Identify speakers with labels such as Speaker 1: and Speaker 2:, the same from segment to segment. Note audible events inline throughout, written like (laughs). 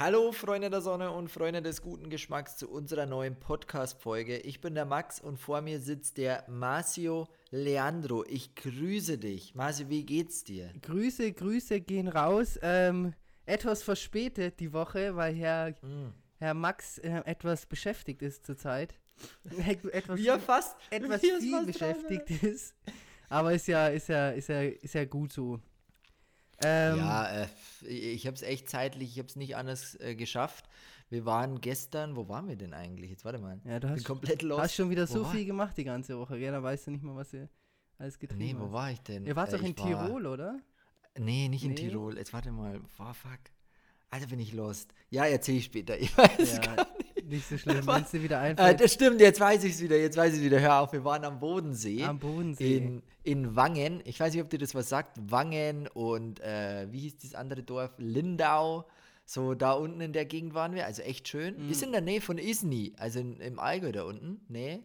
Speaker 1: Hallo Freunde der Sonne und Freunde des guten Geschmacks zu unserer neuen Podcast-Folge. Ich bin der Max und vor mir sitzt der Marcio Leandro. Ich grüße dich. Marcio, wie geht's dir?
Speaker 2: Grüße, Grüße gehen raus. Ähm, etwas verspätet die Woche, weil Herr,
Speaker 1: Mm.
Speaker 2: Herr Max äh, etwas beschäftigt ist zurzeit. (laughs) etwas
Speaker 1: Wie er fast,
Speaker 2: etwas
Speaker 1: wie
Speaker 2: viel
Speaker 1: fast
Speaker 2: beschäftigt ist. Aber ist ja, ist ja, ist ja, ist ja gut so. Ähm,
Speaker 1: Ja, äh, ich habe es echt zeitlich, ich habe es nicht anders äh, geschafft. Wir waren gestern, wo waren wir denn eigentlich? Jetzt warte mal.
Speaker 2: Ja, du
Speaker 1: bin
Speaker 2: hast,
Speaker 1: komplett lost.
Speaker 2: hast schon wieder
Speaker 1: Wo
Speaker 2: so
Speaker 1: war-
Speaker 2: viel gemacht die ganze Woche. Ja, da weißt du nicht mal, was ihr alles getrieben
Speaker 1: Nee, wo
Speaker 2: hast.
Speaker 1: war ich denn?
Speaker 2: Ihr wart
Speaker 1: Äh,
Speaker 2: doch in
Speaker 1: ich war-
Speaker 2: Tirol, oder?
Speaker 1: Nee, nicht in
Speaker 2: Nee?
Speaker 1: Tirol. Jetzt warte mal. Boah, fuck. Alter, bin ich lost. Ja, erzähl ich später. (laughs) Ich weiß
Speaker 2: Ja,
Speaker 1: gar nicht.
Speaker 2: so schlimm. Wenn es dir wieder
Speaker 1: Äh,
Speaker 2: einfällt,
Speaker 1: das stimmt, jetzt weiß ich es wieder. Jetzt weiß ich wieder. Hör auf, wir waren am Bodensee.
Speaker 2: am Bodensee.
Speaker 1: in, in Wangen. Ich weiß nicht, ob dir das was sagt. Wangen und äh, wie hieß das andere Dorf? Lindau. So da unten in der Gegend waren wir. Also echt schön.
Speaker 2: Mhm.
Speaker 1: Ist in der Nähe von Isny, also in, im Allgäu da unten. Nee.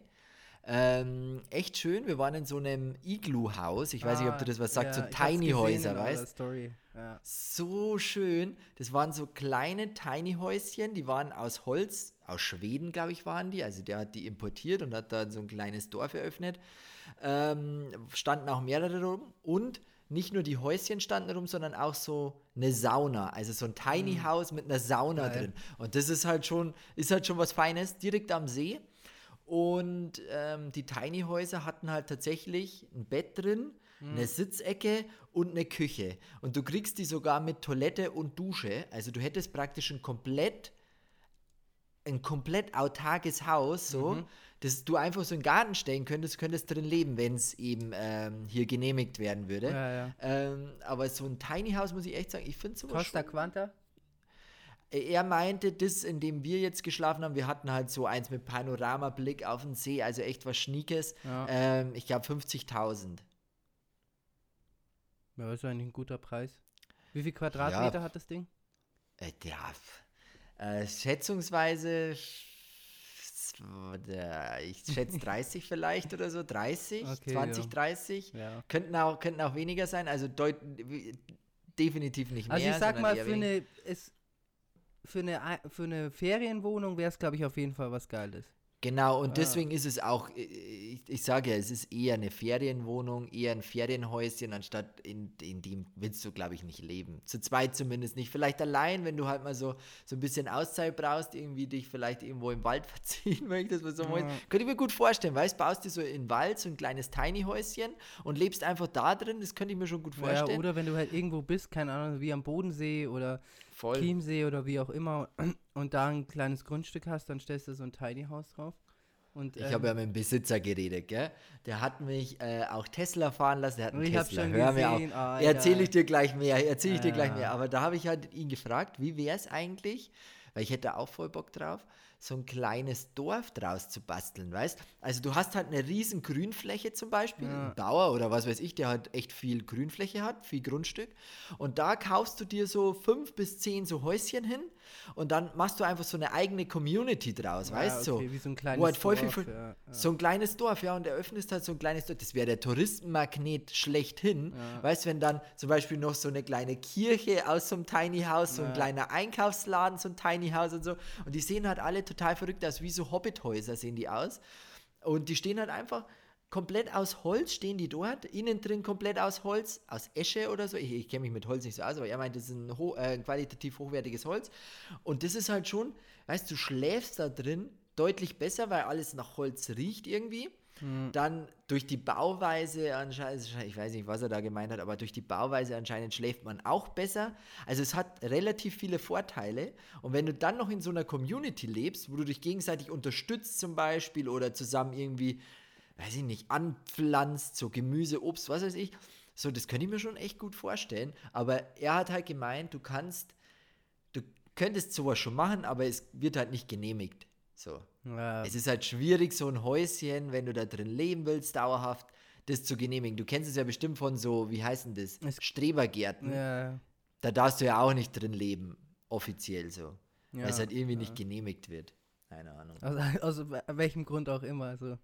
Speaker 1: Ähm, echt schön. Wir waren in so einem Iglu-Haus. Ich weiß nicht, ob
Speaker 2: Ah,
Speaker 1: dir das was sagt.
Speaker 2: ja,
Speaker 1: so
Speaker 2: ich hab's
Speaker 1: Tiny
Speaker 2: gesehen
Speaker 1: Häuser,
Speaker 2: in eurer
Speaker 1: weißt
Speaker 2: Story. Ja.
Speaker 1: so schön. Das waren so kleine Tiny Häuschen, die waren aus Holz, aus Schweden, glaube ich, waren die. Also der hat die importiert und hat da so ein kleines Dorf eröffnet. Ähm, standen auch mehrere rum und nicht nur die Häuschen standen rum, sondern auch so eine Sauna, also so ein Tiny House mit einer Sauna
Speaker 2: Geil.
Speaker 1: drin. Und das ist halt schon, ist halt schon was Feines, direkt am See. Und ähm, die Tiny Häuser hatten halt tatsächlich ein Bett drin, eine Sitzecke und eine Küche. Und du kriegst die sogar mit Toilette und Dusche. Also du hättest praktisch ein komplett, ein komplett autarkes Haus, so, dass du einfach so einen Garten stellen könntest, könntest drin leben, wenn es eben ähm, hier genehmigt werden würde.
Speaker 2: Ja, ja.
Speaker 1: Ähm, aber so ein Tiny House, muss ich echt sagen, ich finde sowas
Speaker 2: Costa
Speaker 1: schon
Speaker 2: Quanta?
Speaker 1: Er meinte, das, in dem wir jetzt geschlafen haben, wir hatten halt so eins mit Panoramablick auf den See, also echt was Schniekes.
Speaker 2: Ja.
Speaker 1: Ähm, ich glaube 50.000.
Speaker 2: Ja, ist eigentlich ein guter Preis. Wie viel Quadratmeter hat das Ding?
Speaker 1: Äh, ja, äh, schätzungsweise, ich schätze (laughs) 30 vielleicht oder so, 30,
Speaker 2: Okay,
Speaker 1: 20,
Speaker 2: ja.
Speaker 1: 30.
Speaker 2: Ja.
Speaker 1: Könnten auch, könnten auch weniger sein, also deut definitiv nicht mehr.
Speaker 2: Also ich sag mal, für eine, es, für, eine, Ei- für eine Ferienwohnung wäre es, glaube ich, auf jeden Fall was Geiles.
Speaker 1: Genau, und
Speaker 2: Ah.
Speaker 1: deswegen ist es auch, äh, ich, ich sage ja, es ist eher eine Ferienwohnung, eher ein Ferienhäuschen, anstatt in, in dem willst du, glaube ich, nicht leben. Zu zweit zumindest nicht. Vielleicht allein, wenn du halt mal so, so ein bisschen Auszeit brauchst, irgendwie dich vielleicht irgendwo im Wald (laughs) verziehen möchtest, was so
Speaker 2: Ja.
Speaker 1: Könnte ich mir gut vorstellen, weißt baust dir so in den Wald so ein kleines Tiny-Häuschen und lebst einfach da drin, das könnte ich mir schon gut
Speaker 2: Ja,
Speaker 1: vorstellen.
Speaker 2: oder wenn du halt irgendwo bist, keine Ahnung, wie am Bodensee oder
Speaker 1: Voll.
Speaker 2: Chiemsee oder wie auch immer und da ein kleines Grundstück hast, dann stellst du so ein Tiny House drauf. Und,
Speaker 1: Ich
Speaker 2: ähm,
Speaker 1: habe ja mit dem Besitzer geredet, gell? Der hat mich äh, auch Tesla fahren lassen. Der hat einen Tesla.
Speaker 2: schon
Speaker 1: Hör mir auf.
Speaker 2: ah,
Speaker 1: Erzähle ich dir gleich mehr. Erzähle ich dir gleich mehr. Aber da habe ich halt ihn gefragt, wie wäre es eigentlich, weil ich hätte auch voll Bock drauf, so ein kleines Dorf draus zu basteln, weißt? Also du hast halt eine riesen Grünfläche zum Beispiel,
Speaker 2: Ja.
Speaker 1: ein Bauer oder was weiß ich, der halt echt viel Grünfläche hat, viel Grundstück. Und da kaufst du dir so fünf bis zehn so Häuschen hin und dann machst du einfach so eine eigene Community draus,
Speaker 2: ja,
Speaker 1: weißt du?
Speaker 2: okay, Wie so ein kleines
Speaker 1: halt viel
Speaker 2: Dorf,
Speaker 1: von-
Speaker 2: ja.
Speaker 1: So ein kleines Dorf, ja, und eröffnest halt so ein kleines Dorf. Das wäre der Touristenmagnet schlechthin. Weißt du, wenn dann zum Beispiel noch so eine kleine Kirche aus so einem Tiny House, so ein kleiner Einkaufsladen, so ein Tiny House und so. Und die sehen halt alle total verrückt aus, wie so Hobbithäuser sehen die aus. Und die stehen halt einfach komplett aus Holz, stehen die dort. Innen drin komplett aus Holz, aus Esche oder so. Ich, ich kenne mich mit Holz nicht so aus, aber er meint, das ist ein ho äh, qualitativ hochwertiges Holz. Und das ist halt schon, weißt du, du schläfst da drin deutlich besser, weil alles nach Holz riecht irgendwie.
Speaker 2: Hm.
Speaker 1: Dann durch die Bauweise anscheinend, ich weiß nicht, was er da gemeint hat, aber durch die Bauweise anscheinend schläft man auch besser. Also es hat relativ viele Vorteile. Und wenn du dann noch in so einer Community lebst, wo du dich gegenseitig unterstützt zum Beispiel oder zusammen irgendwie, weiß ich nicht, anpflanzt, so Gemüse, Obst, was weiß ich, so, das könnte ich mir schon echt gut vorstellen. Aber er hat halt gemeint, du kannst, du könntest sowas schon machen, aber es wird halt nicht genehmigt. So.
Speaker 2: Ja,
Speaker 1: Es ist halt schwierig, so ein Häuschen, wenn du da drin leben willst, dauerhaft, das zu genehmigen. Du kennst es ja bestimmt von so, wie heißen das?
Speaker 2: Es-
Speaker 1: Strebergärten.
Speaker 2: ja,
Speaker 1: Da darfst du ja auch nicht drin leben, offiziell so.
Speaker 2: ja,
Speaker 1: weil es halt irgendwie nicht genehmigt wird. Keine Ahnung.
Speaker 2: Aus, aus we- welchem Grund auch immer. Also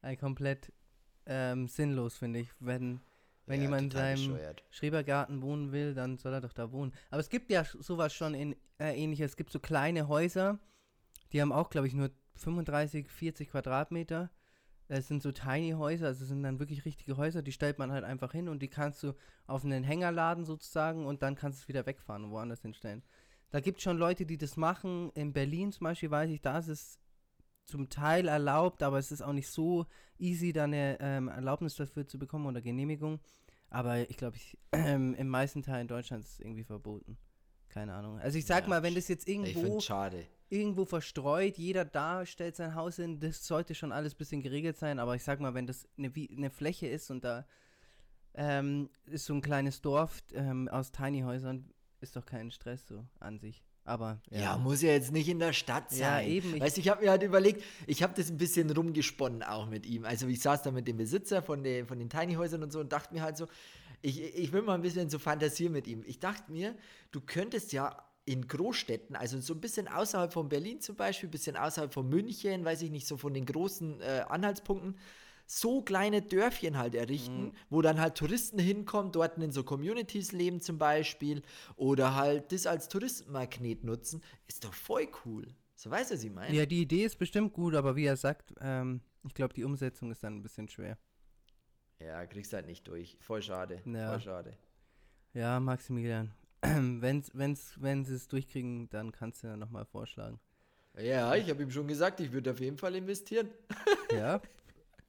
Speaker 2: ein komplett ähm, sinnlos, finde ich, wenn Wenn jemand in seinem
Speaker 1: bescheuert.
Speaker 2: Schrebergarten wohnen will, dann soll er doch da wohnen. Aber es gibt ja sowas schon in äh, ähnliches. Es gibt so kleine Häuser, die haben auch, glaube ich, nur 35, 40 Quadratmeter. Es sind so tiny Häuser, also es sind dann wirklich richtige Häuser, die stellt man halt einfach hin und die kannst du auf einen Hänger laden sozusagen und dann kannst du es wieder wegfahren und woanders hinstellen. Da gibt es schon Leute, die das machen. In Berlin zum Beispiel weiß ich, da ist es zum Teil erlaubt, aber es ist auch nicht so easy, da eine ähm, Erlaubnis dafür zu bekommen oder Genehmigung. Aber ich glaube, ähm, im meisten Teil in Deutschland ist es irgendwie verboten. Keine Ahnung. Also ich sag
Speaker 1: Ja,
Speaker 2: mal, wenn das jetzt irgendwo. Irgendwo verstreut, jeder da stellt sein Haus hin, das sollte schon alles ein bisschen geregelt sein. Aber ich sag mal, wenn das eine, eine Fläche ist und da ähm, ist so ein kleines Dorf ähm, aus Tiny-Häusern, ist doch kein Stress so an sich. Aber
Speaker 1: Ja. muss ja jetzt nicht in der Stadt sein.
Speaker 2: Ja, eben, ich-
Speaker 1: weißt du, ich habe mir halt überlegt, ich habe das ein bisschen rumgesponnen auch mit ihm. Also ich saß da mit dem Besitzer von den, von den Tiny Häusern und so und dachte mir halt so, ich, ich will mal ein bisschen so fantasieren mit ihm. Ich dachte mir, du könntest ja in Großstädten, also so ein bisschen außerhalb von Berlin zum Beispiel, ein bisschen außerhalb von München, weiß ich nicht, so von den großen äh, Anhaltspunkten, so kleine Dörfchen halt errichten, wo dann halt Touristen hinkommen, dort in so Communities leben zum Beispiel oder halt das als Touristenmagnet nutzen, ist doch voll cool. So weißt du, was ich meine?
Speaker 2: Ja, die Idee ist bestimmt gut, aber wie er sagt, ähm, ich glaube, die Umsetzung ist dann ein bisschen schwer.
Speaker 1: Ja, kriegst halt nicht durch. Voll schade.
Speaker 2: Ja.
Speaker 1: Voll schade.
Speaker 2: Ja, Maximilian, (clears throat) wenn's, wenn's, wenn sie es durchkriegen, dann kannst du ja nochmal vorschlagen.
Speaker 1: Ja, ich habe ihm schon gesagt, ich würde auf jeden Fall investieren. (laughs)
Speaker 2: Ja.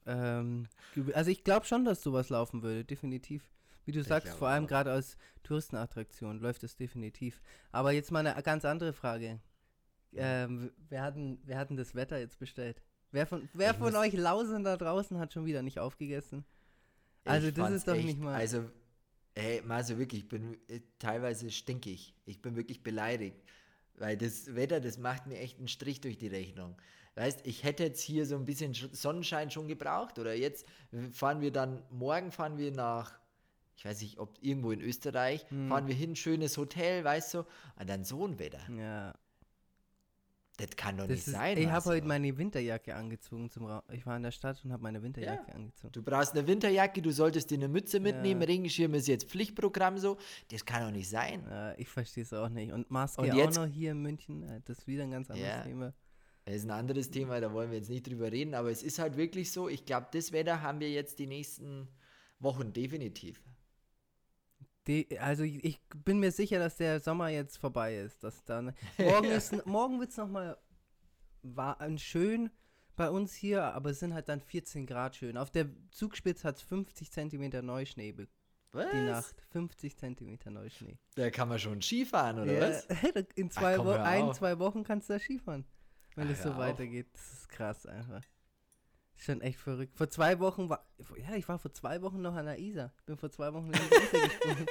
Speaker 2: ähm, also ich glaube schon, dass sowas laufen würde, definitiv. Wie du sagst, vor allem gerade als Touristenattraktion läuft es definitiv. Aber jetzt mal eine ganz andere Frage. Ähm, wer, hatten, wer hatten das Wetter jetzt bestellt? Wer von, wer
Speaker 1: Ich
Speaker 2: von euch Lausen da draußen hat schon wieder nicht aufgegessen? Also das ist doch
Speaker 1: echt,
Speaker 2: nicht mal.
Speaker 1: Also, ey, Marco, wirklich, ich bin äh, teilweise stinkig. Ich bin wirklich beleidigt. Weil das Wetter, das macht mir echt einen Strich durch die Rechnung. Weißt, ich hätte jetzt hier so ein bisschen Sch- Sonnenschein schon gebraucht. Oder jetzt fahren wir dann, morgen fahren wir nach, ich weiß nicht, ob irgendwo in Österreich,
Speaker 2: Hm.
Speaker 1: fahren wir hin, schönes Hotel, weißt du, und dann so ein Wetter.
Speaker 2: ja,
Speaker 1: Das kann doch
Speaker 2: das
Speaker 1: nicht
Speaker 2: ist,
Speaker 1: sein.
Speaker 2: ich habe heute meine Winterjacke angezogen zum Ra Ich war in der Stadt und habe meine Winterjacke angezogen.
Speaker 1: Du brauchst eine Winterjacke, du solltest dir eine Mütze mitnehmen,
Speaker 2: Ja.
Speaker 1: Regenschirm ist jetzt Pflichtprogramm so. Das kann doch nicht sein.
Speaker 2: Ja, ich verstehe es auch nicht. Und Maske
Speaker 1: Und
Speaker 2: auch
Speaker 1: jetzt-
Speaker 2: noch hier in München, äh, das ist wieder ein ganz anderes
Speaker 1: Ja.
Speaker 2: Thema.
Speaker 1: Das ist ein anderes Thema, da wollen wir jetzt nicht drüber reden, aber es ist halt wirklich so, ich glaube, das Wetter haben wir jetzt die nächsten Wochen definitiv.
Speaker 2: Die, also ich, bin mir sicher, dass der Sommer jetzt vorbei ist. Dass dann morgen (laughs) ist morgen wird es nochmal schön bei uns hier, aber es sind halt dann 14 Grad schön. Auf der Zugspitze hat es 50 Zentimeter Neuschnee
Speaker 1: Was?
Speaker 2: die Nacht. 50 Zentimeter Neuschnee.
Speaker 1: Da kann man schon Skifahren, oder
Speaker 2: Ja,
Speaker 1: was? (laughs)
Speaker 2: In zwei
Speaker 1: komm,
Speaker 2: Wo
Speaker 1: hör
Speaker 2: ein, zwei Wochen kannst du da Skifahren. Wenn
Speaker 1: Ach,
Speaker 2: es so
Speaker 1: auf.
Speaker 2: weitergeht. Das ist krass einfach. Schon echt verrückt. Vor zwei Wochen war. Ja, ich war vor zwei Wochen noch an der Isar. Bin vor zwei Wochen in die Isar (laughs) gesprungen.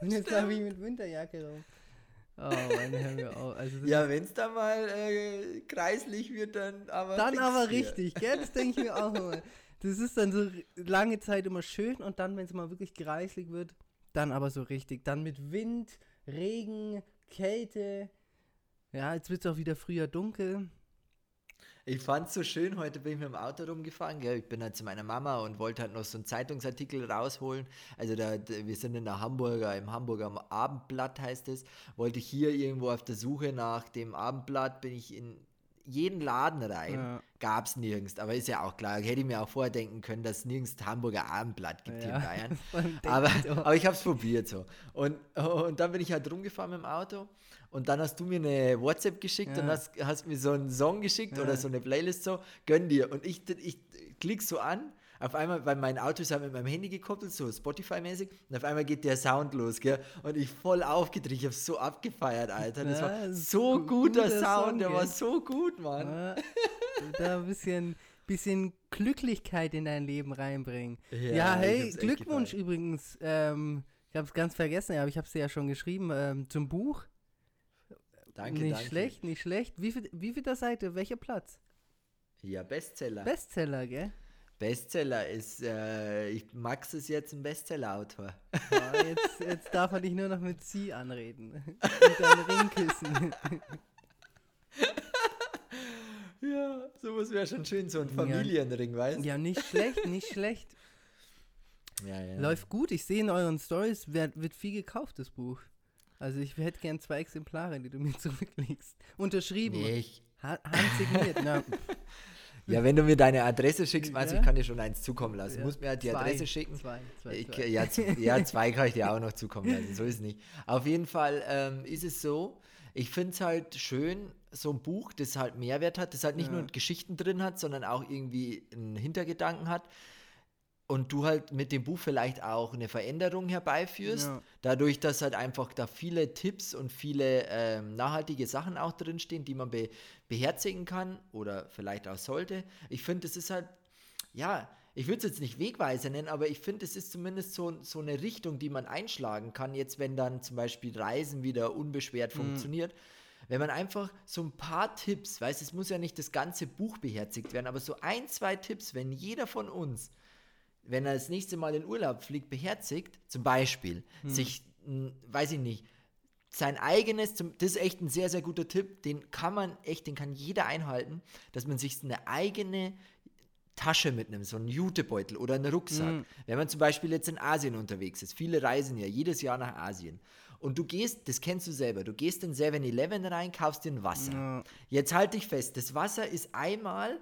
Speaker 2: Und jetzt habe ich mit Winterjacke rum. Oh Mann, hör mir auf. Also
Speaker 1: Ja, wenn es da mal äh, kreislich wird, dann aber.
Speaker 2: dann aber
Speaker 1: hier.
Speaker 2: richtig, gell? Das denke ich mir auch immer. Das ist dann so lange Zeit immer schön und dann, wenn es mal wirklich kreislig wird, dann aber so richtig. Dann mit Wind, Regen, Kälte. Ja, jetzt wird es auch wieder früher dunkel.
Speaker 1: Ich fand's so schön, heute bin ich mit dem Auto rumgefahren, gell? ich bin halt zu meiner Mama und wollte halt noch so einen Zeitungsartikel rausholen. Also da, wir sind in der Hamburger, im Hamburger Abendblatt heißt es, wollte ich hier irgendwo auf der Suche nach dem Abendblatt, bin ich in jeden Laden rein,
Speaker 2: Ja.
Speaker 1: gab's nirgends, aber ist ja auch klar, hätte ich mir auch vordenken können, dass es nirgends Hamburger Abendblatt gibt hier
Speaker 2: Ja,
Speaker 1: in Bayern. (laughs) Aber, aber ich habe es probiert so. Und, und dann bin ich halt rumgefahren mit dem Auto und dann hast du mir eine WhatsApp geschickt und
Speaker 2: Ja.
Speaker 1: hast, hast mir so einen Song geschickt
Speaker 2: Ja.
Speaker 1: oder so eine Playlist so, gönn dir. Und ich, ich klick so an, auf einmal, weil mein Auto ist halt mit meinem Handy gekoppelt, so Spotify-mäßig, und auf einmal geht der Sound los, gell? Und ich voll aufgedreht, ich habe so abgefeiert, Alter. Das war so
Speaker 2: gu-
Speaker 1: guter
Speaker 2: guter
Speaker 1: Sound,
Speaker 2: Song,
Speaker 1: der war so gut, Mann.
Speaker 2: Da ein bisschen, bisschen Glücklichkeit in dein Leben reinbringen.
Speaker 1: Ja,
Speaker 2: Ja, hey,
Speaker 1: hab's
Speaker 2: Glückwunsch übrigens. Ähm, ich habe es ganz vergessen, aber ich habe es dir ja schon geschrieben ähm, zum Buch.
Speaker 1: Danke,
Speaker 2: nicht
Speaker 1: danke.
Speaker 2: schlecht, nicht schlecht. Wie viel, wie viel der Seite? Welcher Platz?
Speaker 1: Ja, Bestseller.
Speaker 2: Bestseller, gell?
Speaker 1: Bestseller ist, äh, ich, Max ist jetzt ein Bestseller-Autor.
Speaker 2: Ja, jetzt, jetzt darf er dich nur noch mit Sie anreden. (laughs) Und dein Ringkissen. (laughs)
Speaker 1: Ja, sowas wäre schon schön, so ein Familienring, weißt du?
Speaker 2: ja, nicht schlecht, nicht schlecht.
Speaker 1: Ja, ja.
Speaker 2: Läuft gut. Ich sehe in euren Stories, wird, wird viel gekauft, das Buch. Also ich hätte gern zwei Exemplare, die du mir (laughs) zurücklegst. Unterschrieben.
Speaker 1: Nee, ich,
Speaker 2: Ha- Handsigniert. Na,
Speaker 1: ja, wenn du mir deine Adresse schickst, meinst du,
Speaker 2: Ja.
Speaker 1: ich kann dir schon eins zukommen lassen.
Speaker 2: Ja.
Speaker 1: Du musst mir halt die
Speaker 2: Zwei.
Speaker 1: Adresse schicken.
Speaker 2: Zwei, zwei,
Speaker 1: Ich,
Speaker 2: zwei.
Speaker 1: ja, ja, (laughs) zwei kann ich dir auch noch zukommen lassen. So ist es nicht. Auf jeden Fall ähm, ist es so, ich finde es halt schön, so ein Buch, das halt Mehrwert hat, das halt nicht
Speaker 2: Ja.
Speaker 1: nur Geschichten drin hat, sondern auch irgendwie einen Hintergedanken hat. Und du halt mit dem Buch vielleicht auch eine Veränderung herbeiführst.
Speaker 2: Ja.
Speaker 1: Dadurch, dass halt einfach da viele Tipps und viele ähm, nachhaltige Sachen auch drinstehen, die man be beherzigen kann oder vielleicht auch sollte. Ich finde, das ist halt, ja, ich würde es jetzt nicht Wegweiser nennen, aber ich finde, es ist zumindest so, so eine Richtung, die man einschlagen kann, jetzt wenn dann zum Beispiel Reisen wieder unbeschwert funktioniert. Wenn man einfach so ein paar Tipps, weiß, es muss ja nicht das ganze Buch beherzigt werden, aber so ein, zwei Tipps, wenn jeder von uns wenn er das nächste Mal in Urlaub fliegt, beherzigt, zum Beispiel, sich, mh, weiß ich nicht, sein eigenes, zum, das ist echt ein sehr, sehr guter Tipp, den kann man echt, den kann jeder einhalten, dass man sich eine eigene Tasche mitnimmt, so einen Jutebeutel oder einen Rucksack. Wenn man zum Beispiel jetzt in Asien unterwegs ist, viele reisen ja jedes Jahr nach Asien. Und du gehst, das kennst du selber, du gehst in 7-Eleven rein, kaufst dir ein Wasser.
Speaker 2: Ja.
Speaker 1: Jetzt halt dich fest, das Wasser ist einmal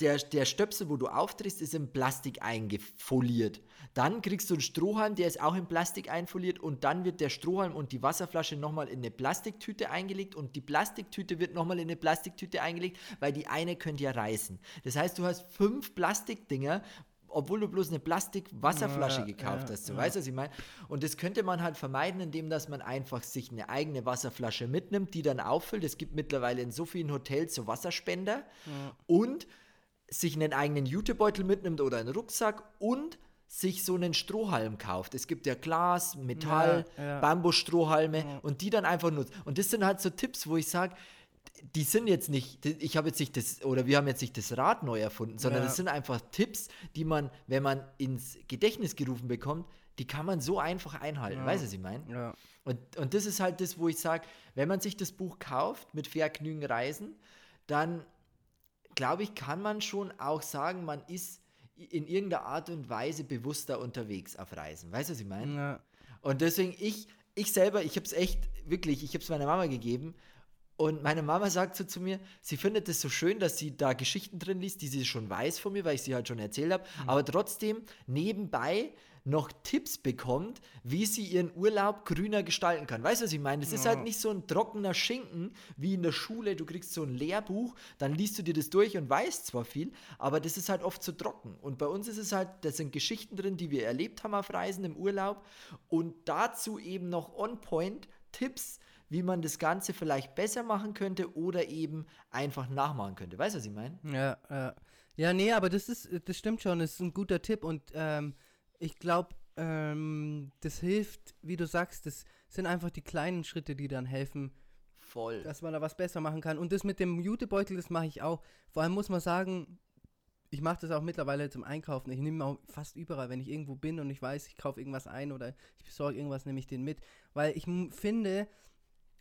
Speaker 1: der, der Stöpsel, wo du aufdrehst, ist in Plastik eingefoliert. Dann kriegst du einen Strohhalm, der ist auch in Plastik einfoliert und dann wird der Strohhalm und die Wasserflasche nochmal in eine Plastiktüte eingelegt und die Plastiktüte wird nochmal in eine Plastiktüte eingelegt, weil die eine könnte ja reißen. Das heißt, du hast fünf Plastikdinger, obwohl du bloß eine Plastik-Wasserflasche
Speaker 2: Ja,
Speaker 1: gekauft
Speaker 2: ja,
Speaker 1: hast. Du
Speaker 2: ja.
Speaker 1: weißt, was ich meine? Und das könnte man halt vermeiden, indem dass man einfach sich eine eigene Wasserflasche mitnimmt, die dann auffüllt. Es gibt mittlerweile in so vielen Hotels so Wasserspender und sich einen eigenen Jutebeutel mitnimmt oder einen Rucksack und sich so einen Strohhalm kauft. Es gibt ja Glas, Metall,
Speaker 2: Ja, ja.
Speaker 1: Bambusstrohhalme und die dann einfach nutzt. Und das sind halt so Tipps, wo ich sage, die sind jetzt nicht, ich habe jetzt nicht das, oder wir haben jetzt nicht das Rad neu erfunden, sondern
Speaker 2: Ja.
Speaker 1: das sind einfach Tipps, die man, wenn man ins Gedächtnis gerufen bekommt, die kann man so einfach einhalten. Weißt du, was ich meine?
Speaker 2: Ja.
Speaker 1: Und, und das ist halt das, wo ich sage, wenn man sich das Buch kauft mit Vergnügen Reisen, dann glaube ich, kann man schon auch sagen, man ist in irgendeiner Art und Weise bewusster unterwegs auf Reisen. Weißt du, was ich meine?
Speaker 2: Ja.
Speaker 1: Und deswegen, ich, ich selber, ich habe es echt, wirklich, ich habe es meiner Mama gegeben. Und meine Mama sagt so zu mir, sie findet es so schön, dass sie da Geschichten drin liest, die sie schon weiß von mir, weil ich sie halt schon erzählt habe, aber trotzdem nebenbei noch Tipps bekommt, wie sie ihren Urlaub grüner gestalten kann. Weißt du, was ich meine? Das ist halt nicht so ein trockener Schinken wie in der Schule. Du kriegst so ein Lehrbuch, dann liest du dir das durch und weißt zwar viel, aber das ist halt oft zu trocken. Und bei uns ist es halt, da sind Geschichten drin, die wir erlebt haben auf Reisen im Urlaub und dazu eben noch on point Tipps, wie man das Ganze vielleicht besser machen könnte oder eben einfach nachmachen könnte. Weißt du, was ich meine?
Speaker 2: Ja, ja. Ja, nee, aber das ist, das stimmt schon, das ist ein guter Tipp und ähm, ich glaube, ähm, das hilft, wie du sagst, das sind einfach die kleinen Schritte, die dann helfen,
Speaker 1: Voll.
Speaker 2: dass man da was besser machen kann. Und das mit dem Jutebeutel, das mache ich auch. Vor allem muss man sagen, ich mache das auch mittlerweile zum Einkaufen. Ich nehme auch fast überall, wenn ich irgendwo bin und ich weiß, ich kaufe irgendwas ein oder ich besorge irgendwas, nehme ich den mit. Weil ich finde,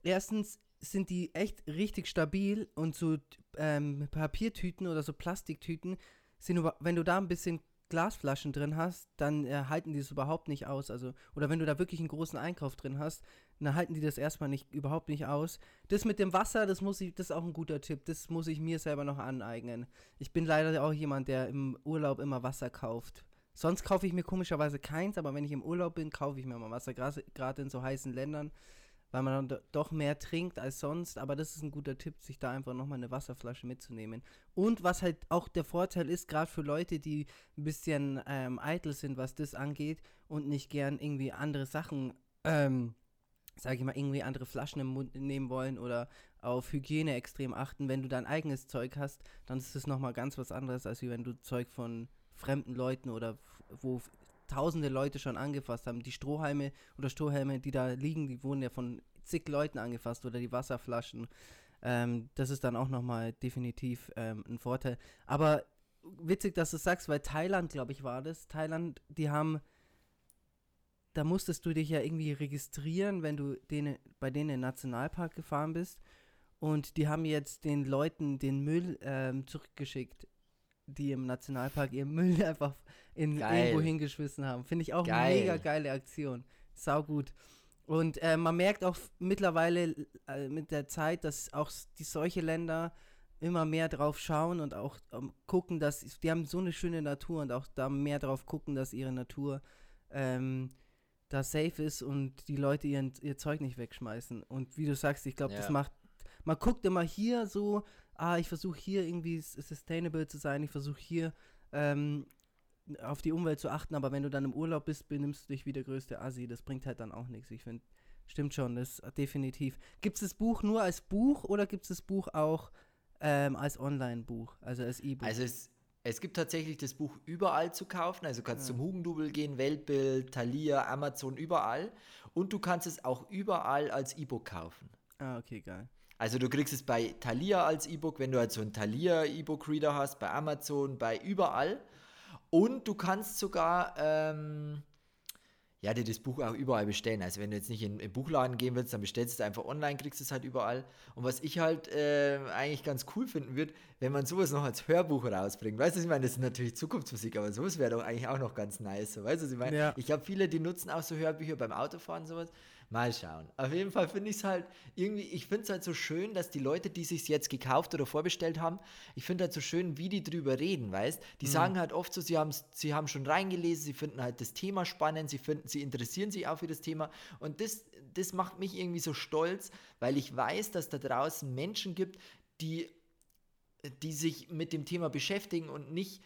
Speaker 2: erstens sind die echt richtig stabil und so ähm, Papiertüten oder so Plastiktüten sind, wenn du da ein bisschen Glasflaschen drin hast, dann äh, halten die es überhaupt nicht aus. Also, oder wenn du da wirklich einen großen Einkauf drin hast, dann halten die das erstmal nicht, überhaupt nicht aus. Das mit dem Wasser, das muss ich, das ist auch ein guter Tipp. Das muss ich mir selber noch aneignen. Ich bin leider auch jemand, der im Urlaub immer Wasser kauft. Sonst kaufe ich mir komischerweise keins, aber wenn ich im Urlaub bin, kaufe ich mir mal Wasser, gerade in so heißen Ländern, weil man dann do- doch mehr trinkt als sonst. Aber das ist ein guter Tipp, sich da einfach nochmal eine Wasserflasche mitzunehmen. Und was halt auch der Vorteil ist, gerade für Leute, die ein bisschen ähm, eitel sind, was das angeht und nicht gern irgendwie andere Sachen, ähm, sage ich mal, irgendwie andere Flaschen im Mund nehmen wollen oder auf Hygiene extrem achten. Wenn du dein eigenes Zeug hast, dann ist das nochmal ganz was anderes, als wenn du Zeug von fremden Leuten oder wo tausende Leute schon angefasst haben. Die Strohhalme oder Strohhelme, die da liegen, die wurden ja von zig Leuten angefasst oder die Wasserflaschen. Ähm, das ist dann auch nochmal definitiv ähm, ein Vorteil. Aber witzig, dass du sagst, weil Thailand, glaube ich, war das. Thailand, die haben, da musstest du dich ja irgendwie registrieren, wenn du denen, bei denen in den Nationalpark gefahren bist. Und die haben jetzt den Leuten den Müll ähm, zurückgeschickt. Die im Nationalpark ihren Müll (laughs) einfach in
Speaker 1: Geil.
Speaker 2: irgendwo hingeschmissen haben. Finde ich auch eine
Speaker 1: Geil.
Speaker 2: mega geile Aktion. Sau gut. Und äh, man merkt auch mittlerweile äh, mit der Zeit, dass auch die solche Länder immer mehr drauf schauen und auch ähm, gucken, dass die haben so eine schöne Natur und auch da mehr drauf gucken, dass ihre Natur ähm, da safe ist und die Leute ihren, ihr Zeug nicht wegschmeißen. Und wie du sagst, ich glaube, das
Speaker 1: Ja.
Speaker 2: macht, man guckt immer hier so, ah, ich versuche hier irgendwie sustainable zu sein, ich versuche hier ähm, auf die Umwelt zu achten, aber wenn du dann im Urlaub bist, benimmst du dich wie der größte Assi. Das bringt halt dann auch nichts. Ich finde, stimmt schon, das ist definitiv. Gibt es das Buch nur als Buch oder gibt es das Buch auch ähm, als Online-Buch, also als E-Book?
Speaker 1: Also es, es gibt tatsächlich das Buch überall zu kaufen. Also du kannst
Speaker 2: Ja.
Speaker 1: zum Hugendubel gehen, Weltbild, Thalia, Amazon, überall. Und du kannst es auch überall als E-Book kaufen.
Speaker 2: ah, okay, geil.
Speaker 1: Also du kriegst es bei Thalia als E-Book, wenn du halt so einen Thalia E-Book-Reader hast, bei Amazon, bei überall. Und du kannst sogar ähm, ja, dir das Buch auch überall bestellen. Also wenn du jetzt nicht in in Buchladen gehen willst, dann bestellst du es einfach online, kriegst es halt überall. Und was ich halt äh, eigentlich ganz cool finden würde, wenn man sowas noch als Hörbuch rausbringt. Weißt du, ich meine, das ist natürlich Zukunftsmusik, aber sowas wäre doch eigentlich auch noch ganz nice. Weißt du, ich meine?
Speaker 2: Ja.
Speaker 1: Ich habe viele, die nutzen auch so Hörbücher beim Autofahren und sowas. Mal schauen. Auf jeden Fall finde ich es halt irgendwie, ich finde es halt so schön, dass die Leute, die sich jetzt gekauft oder vorbestellt haben, ich finde halt so schön, wie die drüber reden, weißt? Die sagen halt oft so, sie, haben's, sie haben schon reingelesen, sie finden halt das Thema spannend, sie finden, sie interessieren sich auch für das Thema und das, das macht mich irgendwie so stolz, weil ich weiß, dass da draußen Menschen gibt, die, die sich mit dem Thema beschäftigen und nicht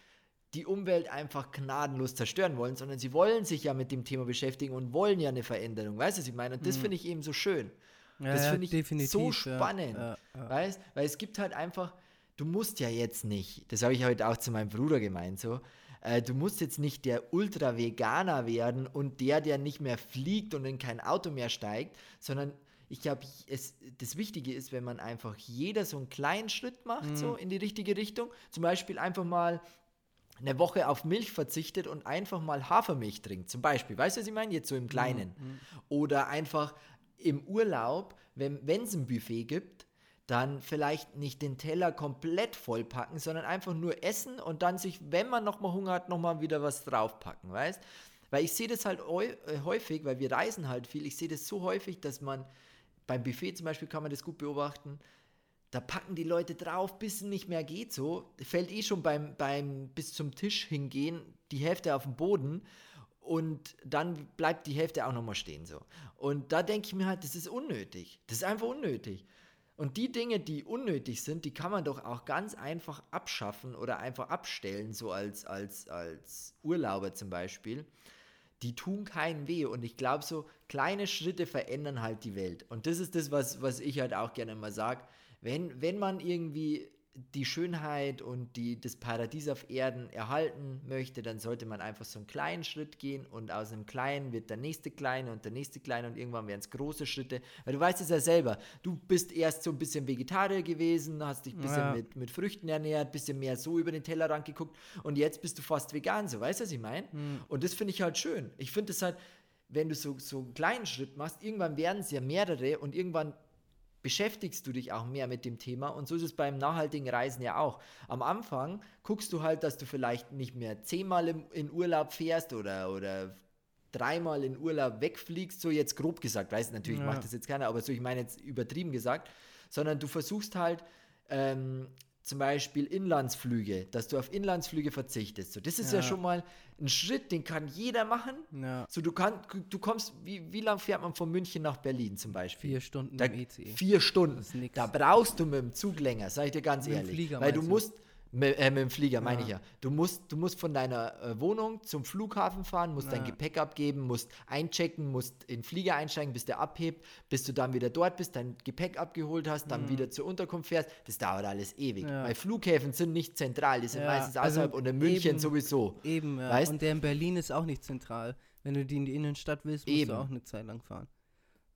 Speaker 1: die Umwelt einfach gnadenlos zerstören wollen, sondern sie wollen sich ja mit dem Thema beschäftigen und wollen ja eine Veränderung. Weißt du, was ich meine? Und das finde ich eben so schön.
Speaker 2: Ja,
Speaker 1: das finde ich so spannend.
Speaker 2: ja.
Speaker 1: Weißt? Weil es gibt halt einfach, du musst ja jetzt nicht, das habe ich heute auch zu meinem Bruder gemeint, so, äh, du musst jetzt nicht der Ultra-Veganer werden und der, der nicht mehr fliegt und in kein Auto mehr steigt, sondern ich glaube, es, das Wichtige ist, wenn man einfach jeder so einen kleinen Schritt macht,
Speaker 2: Mhm.
Speaker 1: so in die richtige Richtung. Zum Beispiel einfach mal eine Woche auf Milch verzichtet und einfach mal Hafermilch trinkt, zum Beispiel. Weißt du, was ich meine? Jetzt so im Kleinen. Oder einfach im Urlaub, wenn es ein Buffet gibt, dann vielleicht nicht den Teller komplett vollpacken, sondern einfach nur essen und dann sich, wenn man nochmal Hunger hat, nochmal wieder was draufpacken, weißt? Weil ich sehe das halt äh, häufig, weil wir reisen halt viel, ich sehe das so häufig, dass man beim Buffet zum Beispiel kann man das gut beobachten, da packen die Leute drauf, bis es nicht mehr geht so. Fällt eh schon beim, beim bis zum Tisch hingehen die Hälfte auf dem Boden und dann bleibt die Hälfte auch nochmal stehen so. Und da denke ich mir halt, das ist unnötig. Das ist einfach unnötig. Und die Dinge, die unnötig sind, die kann man doch auch ganz einfach abschaffen oder einfach abstellen, so als, als, als Urlauber zum Beispiel. Die tun keinen weh. Und ich glaube, so kleine Schritte verändern halt die Welt. Und das ist das, was, was ich halt auch gerne mal sage. Wenn, wenn man irgendwie die Schönheit und die, das Paradies auf Erden erhalten möchte, dann sollte man einfach so einen kleinen Schritt gehen und aus einem kleinen wird der nächste kleine und der nächste kleine und irgendwann werden es große Schritte. Weil du weißt es ja selber, du bist erst so ein bisschen Vegetarier gewesen, hast dich ein bisschen
Speaker 2: Ja.
Speaker 1: mit, mit Früchten ernährt, bisschen mehr so über den Tellerrand geguckt und jetzt bist du fast vegan, so weißt du, was ich meine? Und das finde ich halt schön. Ich finde es halt, wenn du so, so einen kleinen Schritt machst, irgendwann werden es ja mehrere und irgendwann beschäftigst du dich auch mehr mit dem Thema und so ist es beim nachhaltigen Reisen ja auch. Am Anfang guckst du halt, dass du vielleicht nicht mehr zehnmal im, in Urlaub fährst oder, oder dreimal in Urlaub wegfliegst, so jetzt grob gesagt, weißt du, natürlich
Speaker 2: Ja.
Speaker 1: macht das jetzt keiner, aber so ich meine jetzt übertrieben gesagt, sondern du versuchst halt ähm, zum Beispiel Inlandsflüge, dass du auf Inlandsflüge verzichtest. So, das ist ja.
Speaker 2: Ja.
Speaker 1: schon mal ein Schritt, den kann jeder machen.
Speaker 2: Ja,
Speaker 1: So, du, kann, du kommst, wie, wie lang fährt man von München nach Berlin zum Beispiel?
Speaker 2: vier Stunden
Speaker 1: Da,
Speaker 2: im ECE.
Speaker 1: Vier Stunden. Da brauchst du mit dem Zug länger, sag ich dir ganz
Speaker 2: Mit
Speaker 1: ehrlich.
Speaker 2: Flieger
Speaker 1: weil du
Speaker 2: meinst du?
Speaker 1: Mit, äh, mit dem Flieger meine
Speaker 2: Ja.
Speaker 1: ich ja. Du musst, du musst von deiner äh, Wohnung zum Flughafen fahren, musst dein
Speaker 2: Ja.
Speaker 1: Gepäck abgeben, musst einchecken, musst in den Flieger einsteigen, bis der abhebt, bis du dann wieder dort bist, dein Gepäck abgeholt hast, dann wieder zur Unterkunft fährst. Das dauert alles ewig.
Speaker 2: Mhm. Ja.
Speaker 1: Weil Flughäfen sind nicht zentral, die sind meistens
Speaker 2: also
Speaker 1: außerhalb und in München
Speaker 2: eben-
Speaker 1: sowieso.
Speaker 2: Eben, ja.
Speaker 1: Weißt?
Speaker 2: Und der in Berlin ist auch nicht zentral. Wenn du die in die Innenstadt willst, musst
Speaker 1: Eben.
Speaker 2: du auch eine Zeit lang fahren.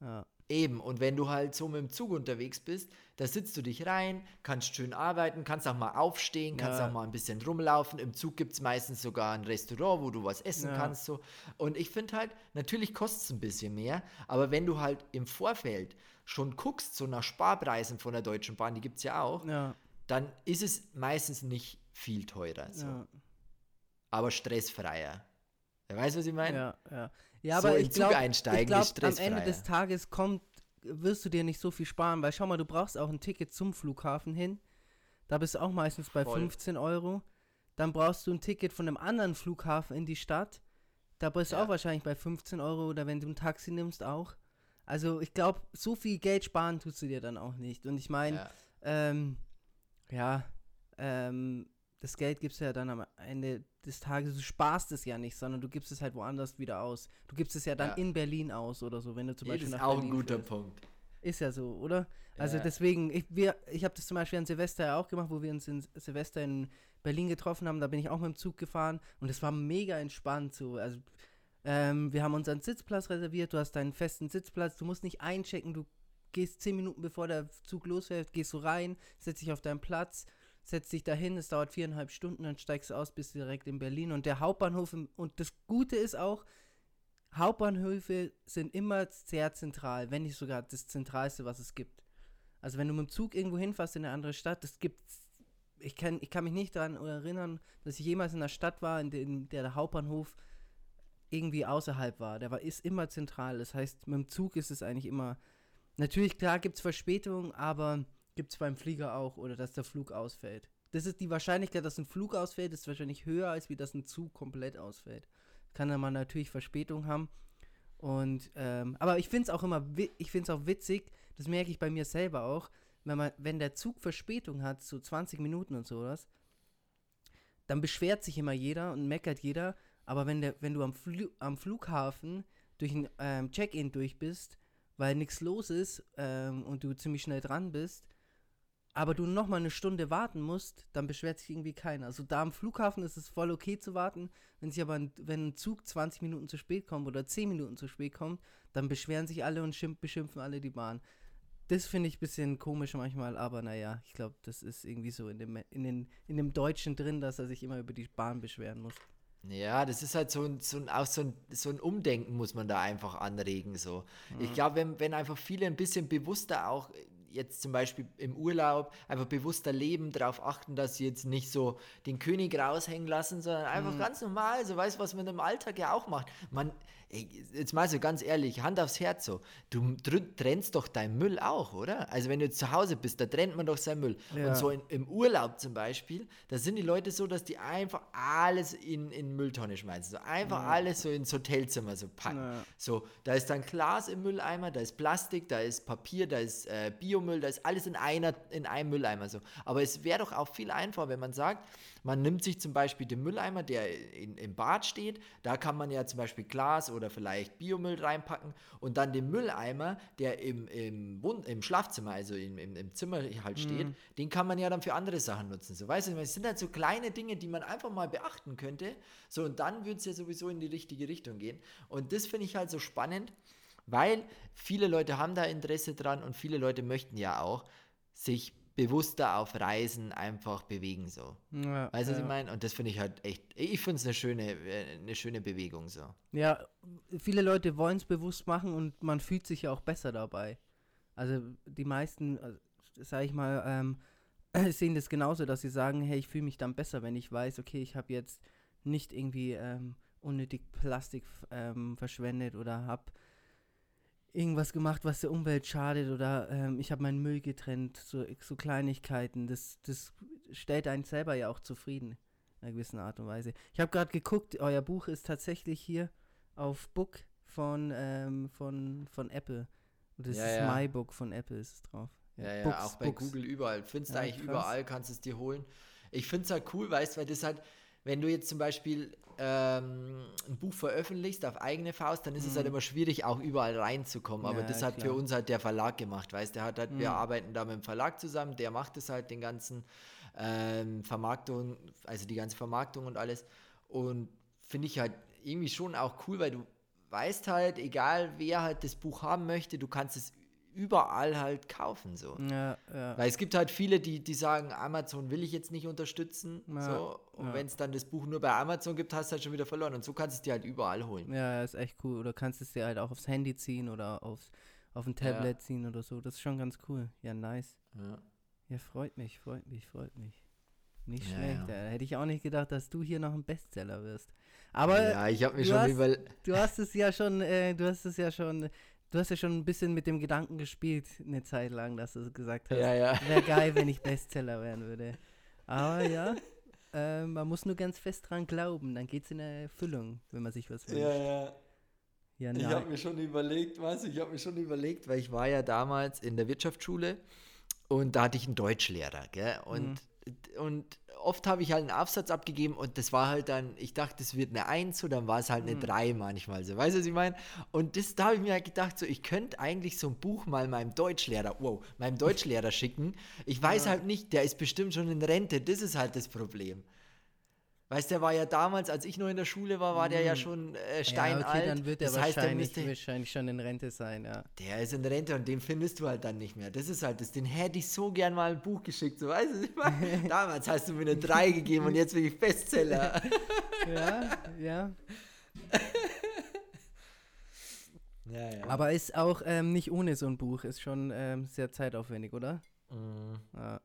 Speaker 2: Ja.
Speaker 1: Eben, und wenn du halt so mit dem Zug unterwegs bist, da sitzt du dich rein, kannst schön arbeiten, kannst auch mal aufstehen, kannst
Speaker 2: Ja.
Speaker 1: auch mal ein bisschen rumlaufen. Im Zug gibt es meistens sogar ein Restaurant, wo du was essen
Speaker 2: Ja.
Speaker 1: kannst. So. Und ich finde halt, natürlich kostet es ein bisschen mehr, aber wenn du halt im Vorfeld schon guckst, so nach Sparpreisen von der Deutschen Bahn, die gibt es ja auch,
Speaker 2: ja.
Speaker 1: dann ist es meistens nicht viel teurer. So. Aber stressfreier. Wer weiß, was ich meine?
Speaker 2: ja, ja. Ja,
Speaker 1: So
Speaker 2: aber
Speaker 1: in
Speaker 2: ich
Speaker 1: Zug einsteigen
Speaker 2: ich glaub,
Speaker 1: ist
Speaker 2: am Ende des Tages kommt, wirst du dir nicht so viel sparen, weil schau mal, du brauchst auch ein Ticket zum Flughafen hin. Da bist du auch meistens bei
Speaker 1: Voll.
Speaker 2: 15 Euro. Dann brauchst du ein Ticket von einem anderen Flughafen in die Stadt. Da bist du
Speaker 1: Ja.
Speaker 2: auch wahrscheinlich bei 15 Euro oder wenn du ein Taxi nimmst auch. Also ich glaube, so viel Geld sparen tust du dir dann auch nicht. Und ich meine,
Speaker 1: Ja.
Speaker 2: ähm, ja, ähm, das Geld gibst du ja dann am Ende des Tages, du sparst es ja nicht, sondern du gibst es halt woanders wieder aus. Du gibst es ja dann
Speaker 1: Ja.
Speaker 2: in Berlin aus oder so, wenn du zum
Speaker 1: Das
Speaker 2: Beispiel
Speaker 1: ist
Speaker 2: nach
Speaker 1: auch ein
Speaker 2: Berlin
Speaker 1: guter
Speaker 2: fährst.
Speaker 1: Punkt.
Speaker 2: Ist ja so, oder? Also
Speaker 1: Ja.
Speaker 2: deswegen, ich, wir, ich habe das zum Beispiel an Silvester ja auch gemacht, wo wir uns in Silvester in Berlin getroffen haben. Da bin ich auch mit dem Zug gefahren und es war mega entspannt. So. Also, ähm, wir haben unseren Sitzplatz reserviert, du hast deinen festen Sitzplatz, du musst nicht einchecken, du gehst zehn Minuten bevor der Zug losfährt, gehst du rein, setzt dich auf deinen Platz, setzt dich dahin, es dauert viereinhalb Stunden, dann steigst du aus, bist direkt in Berlin. Und der Hauptbahnhof, im, und das Gute ist auch, Hauptbahnhöfe sind immer sehr zentral, wenn nicht sogar das zentralste, was es gibt. Also wenn du mit dem Zug irgendwo hinfährst in eine andere Stadt, das gibt's. Ich kann, ich kann mich nicht daran erinnern, dass ich jemals in einer Stadt war, in der, in der der Hauptbahnhof irgendwie außerhalb war. Der war, ist immer zentral. Das heißt, mit dem Zug ist es eigentlich immer. Natürlich, klar, gibt es Verspätungen, aber gibt es beim Flieger auch oder dass der Flug ausfällt. Das ist die Wahrscheinlichkeit, dass ein Flug ausfällt, ist wahrscheinlich höher, als wie dass ein Zug komplett ausfällt. Kann dann mal natürlich Verspätung haben. Und, ähm, aber ich finde es auch immer, ich finde auch witzig, das merke ich bei mir selber auch, wenn man, wenn der Zug Verspätung hat, so 20 Minuten und sowas, dann beschwert sich immer jeder und meckert jeder, aber wenn, der, wenn du am, Flu am Flughafen durch ein ähm, Check-in durch bist, weil nichts los ist ähm, und du ziemlich schnell dran bist, aber du noch mal eine Stunde warten musst, dann beschwert sich irgendwie keiner. Also da am Flughafen ist es voll okay zu warten. Wenn sich aber ein, wenn ein Zug 20 Minuten zu spät kommt oder 10 Minuten zu spät kommt, dann beschweren sich alle und schimpf, beschimpfen alle die Bahn. Das finde ich ein bisschen komisch manchmal, aber naja, ich glaube, das ist irgendwie so in dem, in, den, in dem Deutschen drin, dass er sich immer über die Bahn beschweren muss.
Speaker 1: Ja, das ist halt so ein, so ein, auch so ein, so ein Umdenken muss man da einfach anregen. So. Ich glaube, wenn, wenn einfach viele ein bisschen bewusster auch jetzt zum Beispiel im Urlaub einfach bewusster leben, darauf achten, dass sie jetzt nicht so den König raushängen lassen, sondern einfach ganz normal, so weißt du, was man im Alltag ja auch macht. Man, ey, jetzt mal so ganz ehrlich, Hand aufs Herz so, du trennst doch deinen Müll auch, oder? Also wenn du jetzt zu Hause bist, da trennt man doch seinen Müll.
Speaker 2: Ja.
Speaker 1: Und so in, im Urlaub zum Beispiel, da sind die Leute so, dass die einfach alles in, in Mülltonne schmeißen. So einfach alles so ins Hotelzimmer so packen.
Speaker 2: Ja.
Speaker 1: So, da ist dann Glas im Mülleimer, da ist Plastik, da ist Papier, da ist äh, Biomüll, da ist alles in einer, in einem Mülleimer so. Aber es wäre doch auch viel einfacher, wenn man sagt, man nimmt sich zum Beispiel den Mülleimer, der in, im Bad steht, da kann man ja zum Beispiel Glas oder vielleicht Biomüll reinpacken und dann den Mülleimer, der im, im, Wohn im Schlafzimmer, also im, im, im Zimmer halt steht, den kann man ja dann für andere Sachen nutzen. So, weißt du, es sind halt so kleine Dinge, die man einfach mal beachten könnte. So, und dann würde es ja sowieso in die richtige Richtung gehen. Und das finde ich halt so spannend, weil viele Leute haben da Interesse dran und viele Leute möchten ja auch sich bewusster auf Reisen einfach bewegen so.
Speaker 2: Ja,
Speaker 1: Weißt du, was
Speaker 2: ja.
Speaker 1: ich meine? Und das finde ich halt echt, ich finde es eine schöne, äh, eine schöne Bewegung so.
Speaker 2: Ja, viele Leute wollen es bewusst machen und man fühlt sich ja auch besser dabei. Also die meisten, also, sag ich mal, ähm, (clears throat) sehen das genauso, dass sie sagen, hey, ich fühle mich dann besser, wenn ich weiß, okay, ich habe jetzt nicht irgendwie ähm, unnötig Plastik ähm, verschwendet oder habe irgendwas gemacht, was der Umwelt schadet oder ähm, ich habe meinen Müll getrennt, so, so Kleinigkeiten. Das, das stellt einen selber ja auch zufrieden, in einer gewissen Art und Weise. Ich habe gerade geguckt, euer Buch ist tatsächlich hier auf Book von, ähm, von, von Apple. Und das
Speaker 1: Ja,
Speaker 2: ist
Speaker 1: ja.
Speaker 2: My Book von Apple ist es drauf.
Speaker 1: Ja, ja,
Speaker 2: Books,
Speaker 1: auch bei
Speaker 2: Books.
Speaker 1: Google überall. Findest du
Speaker 2: Ja,
Speaker 1: eigentlich
Speaker 2: krass.
Speaker 1: überall, kannst es dir holen. Ich finde es halt cool, weißt du, weil das halt, wenn du jetzt zum Beispiel ähm, ein Buch veröffentlichst auf eigene Faust, dann ist es halt immer schwierig, auch überall reinzukommen. Aber
Speaker 2: Mhm. Ja,
Speaker 1: das hat für
Speaker 2: klar. Mhm.
Speaker 1: uns halt der Verlag gemacht, weißt du, der hat halt, wir arbeiten da mit dem Verlag zusammen, der macht es halt den ganzen ähm, Vermarktung, also die ganze Vermarktung und alles. Und finde ich halt irgendwie schon auch cool, weil du weißt halt, egal wer halt das Buch haben möchte, du kannst es überall halt kaufen so.
Speaker 2: Ja, ja.
Speaker 1: Weil es gibt halt viele, die, die sagen, Amazon will ich jetzt nicht unterstützen.
Speaker 2: Ja,
Speaker 1: so. Und wenn es dann das Buch nur bei Amazon gibt, hast du halt schon wieder verloren. Und so kannst du es dir halt überall holen.
Speaker 2: Ja, ist echt cool. Oder kannst es dir halt auch aufs Handy ziehen oder aufs, auf ein Tablet ziehen oder so. Das ist schon ganz cool. Ja, nice.
Speaker 1: Ja.
Speaker 2: Freut mich, freut mich, freut mich. Nicht schlecht.
Speaker 1: ja.
Speaker 2: Ja. Hätte ich auch nicht gedacht, dass du hier noch ein Bestseller wirst. Aber
Speaker 1: ja, ich habe mir schon
Speaker 2: hast-
Speaker 1: über.
Speaker 2: du hast es ja schon, äh, du hast es ja schon, du hast ja schon ein bisschen mit dem Gedanken gespielt, eine Zeit lang, dass du gesagt hast,
Speaker 1: Ja, ja.
Speaker 2: wäre geil, wenn ich (laughs) Bestseller werden würde. Aber ja, äh, man muss nur ganz fest dran glauben, dann geht es in Erfüllung, wenn man sich was wünscht.
Speaker 1: ja.
Speaker 2: Ja,
Speaker 1: Ich
Speaker 2: nein.
Speaker 1: habe mir schon überlegt, was? Ich habe mir schon überlegt, weil ich war ja damals in der Wirtschaftsschule und da hatte ich einen Deutschlehrer, gell? Und, und oft habe ich halt einen Aufsatz abgegeben und das war halt dann, ich dachte, das wird eine Eins und dann war es halt eine Drei manchmal so. Weißt du, was ich meine? Und das, da habe ich mir halt gedacht, so, ich könnte eigentlich so ein Buch mal meinem Deutschlehrer, wow, meinem (laughs) Deutschlehrer schicken. Ich weiß halt nicht, der ist bestimmt schon in Rente, das ist halt das Problem. Weißt du, der war ja damals, als ich noch in der Schule war, war der ja schon äh, steinalt.
Speaker 2: Ja, okay, dann wird er
Speaker 1: das heißt, der
Speaker 2: wahrscheinlich, wahrscheinlich schon in Rente sein, ja.
Speaker 1: der ist in Rente und den findest du halt dann nicht mehr. Das ist halt das. Den hätte ich so gern mal ein Buch geschickt. So, weißt du? (laughs) Damals hast du mir eine 3 gegeben und jetzt bin ich Bestseller.
Speaker 2: Ja, ja. (laughs)
Speaker 1: Ja, ja.
Speaker 2: Aber ist auch ähm, nicht ohne so ein Buch, ist schon ähm, sehr zeitaufwendig, oder?
Speaker 1: Mhm.
Speaker 2: Ja.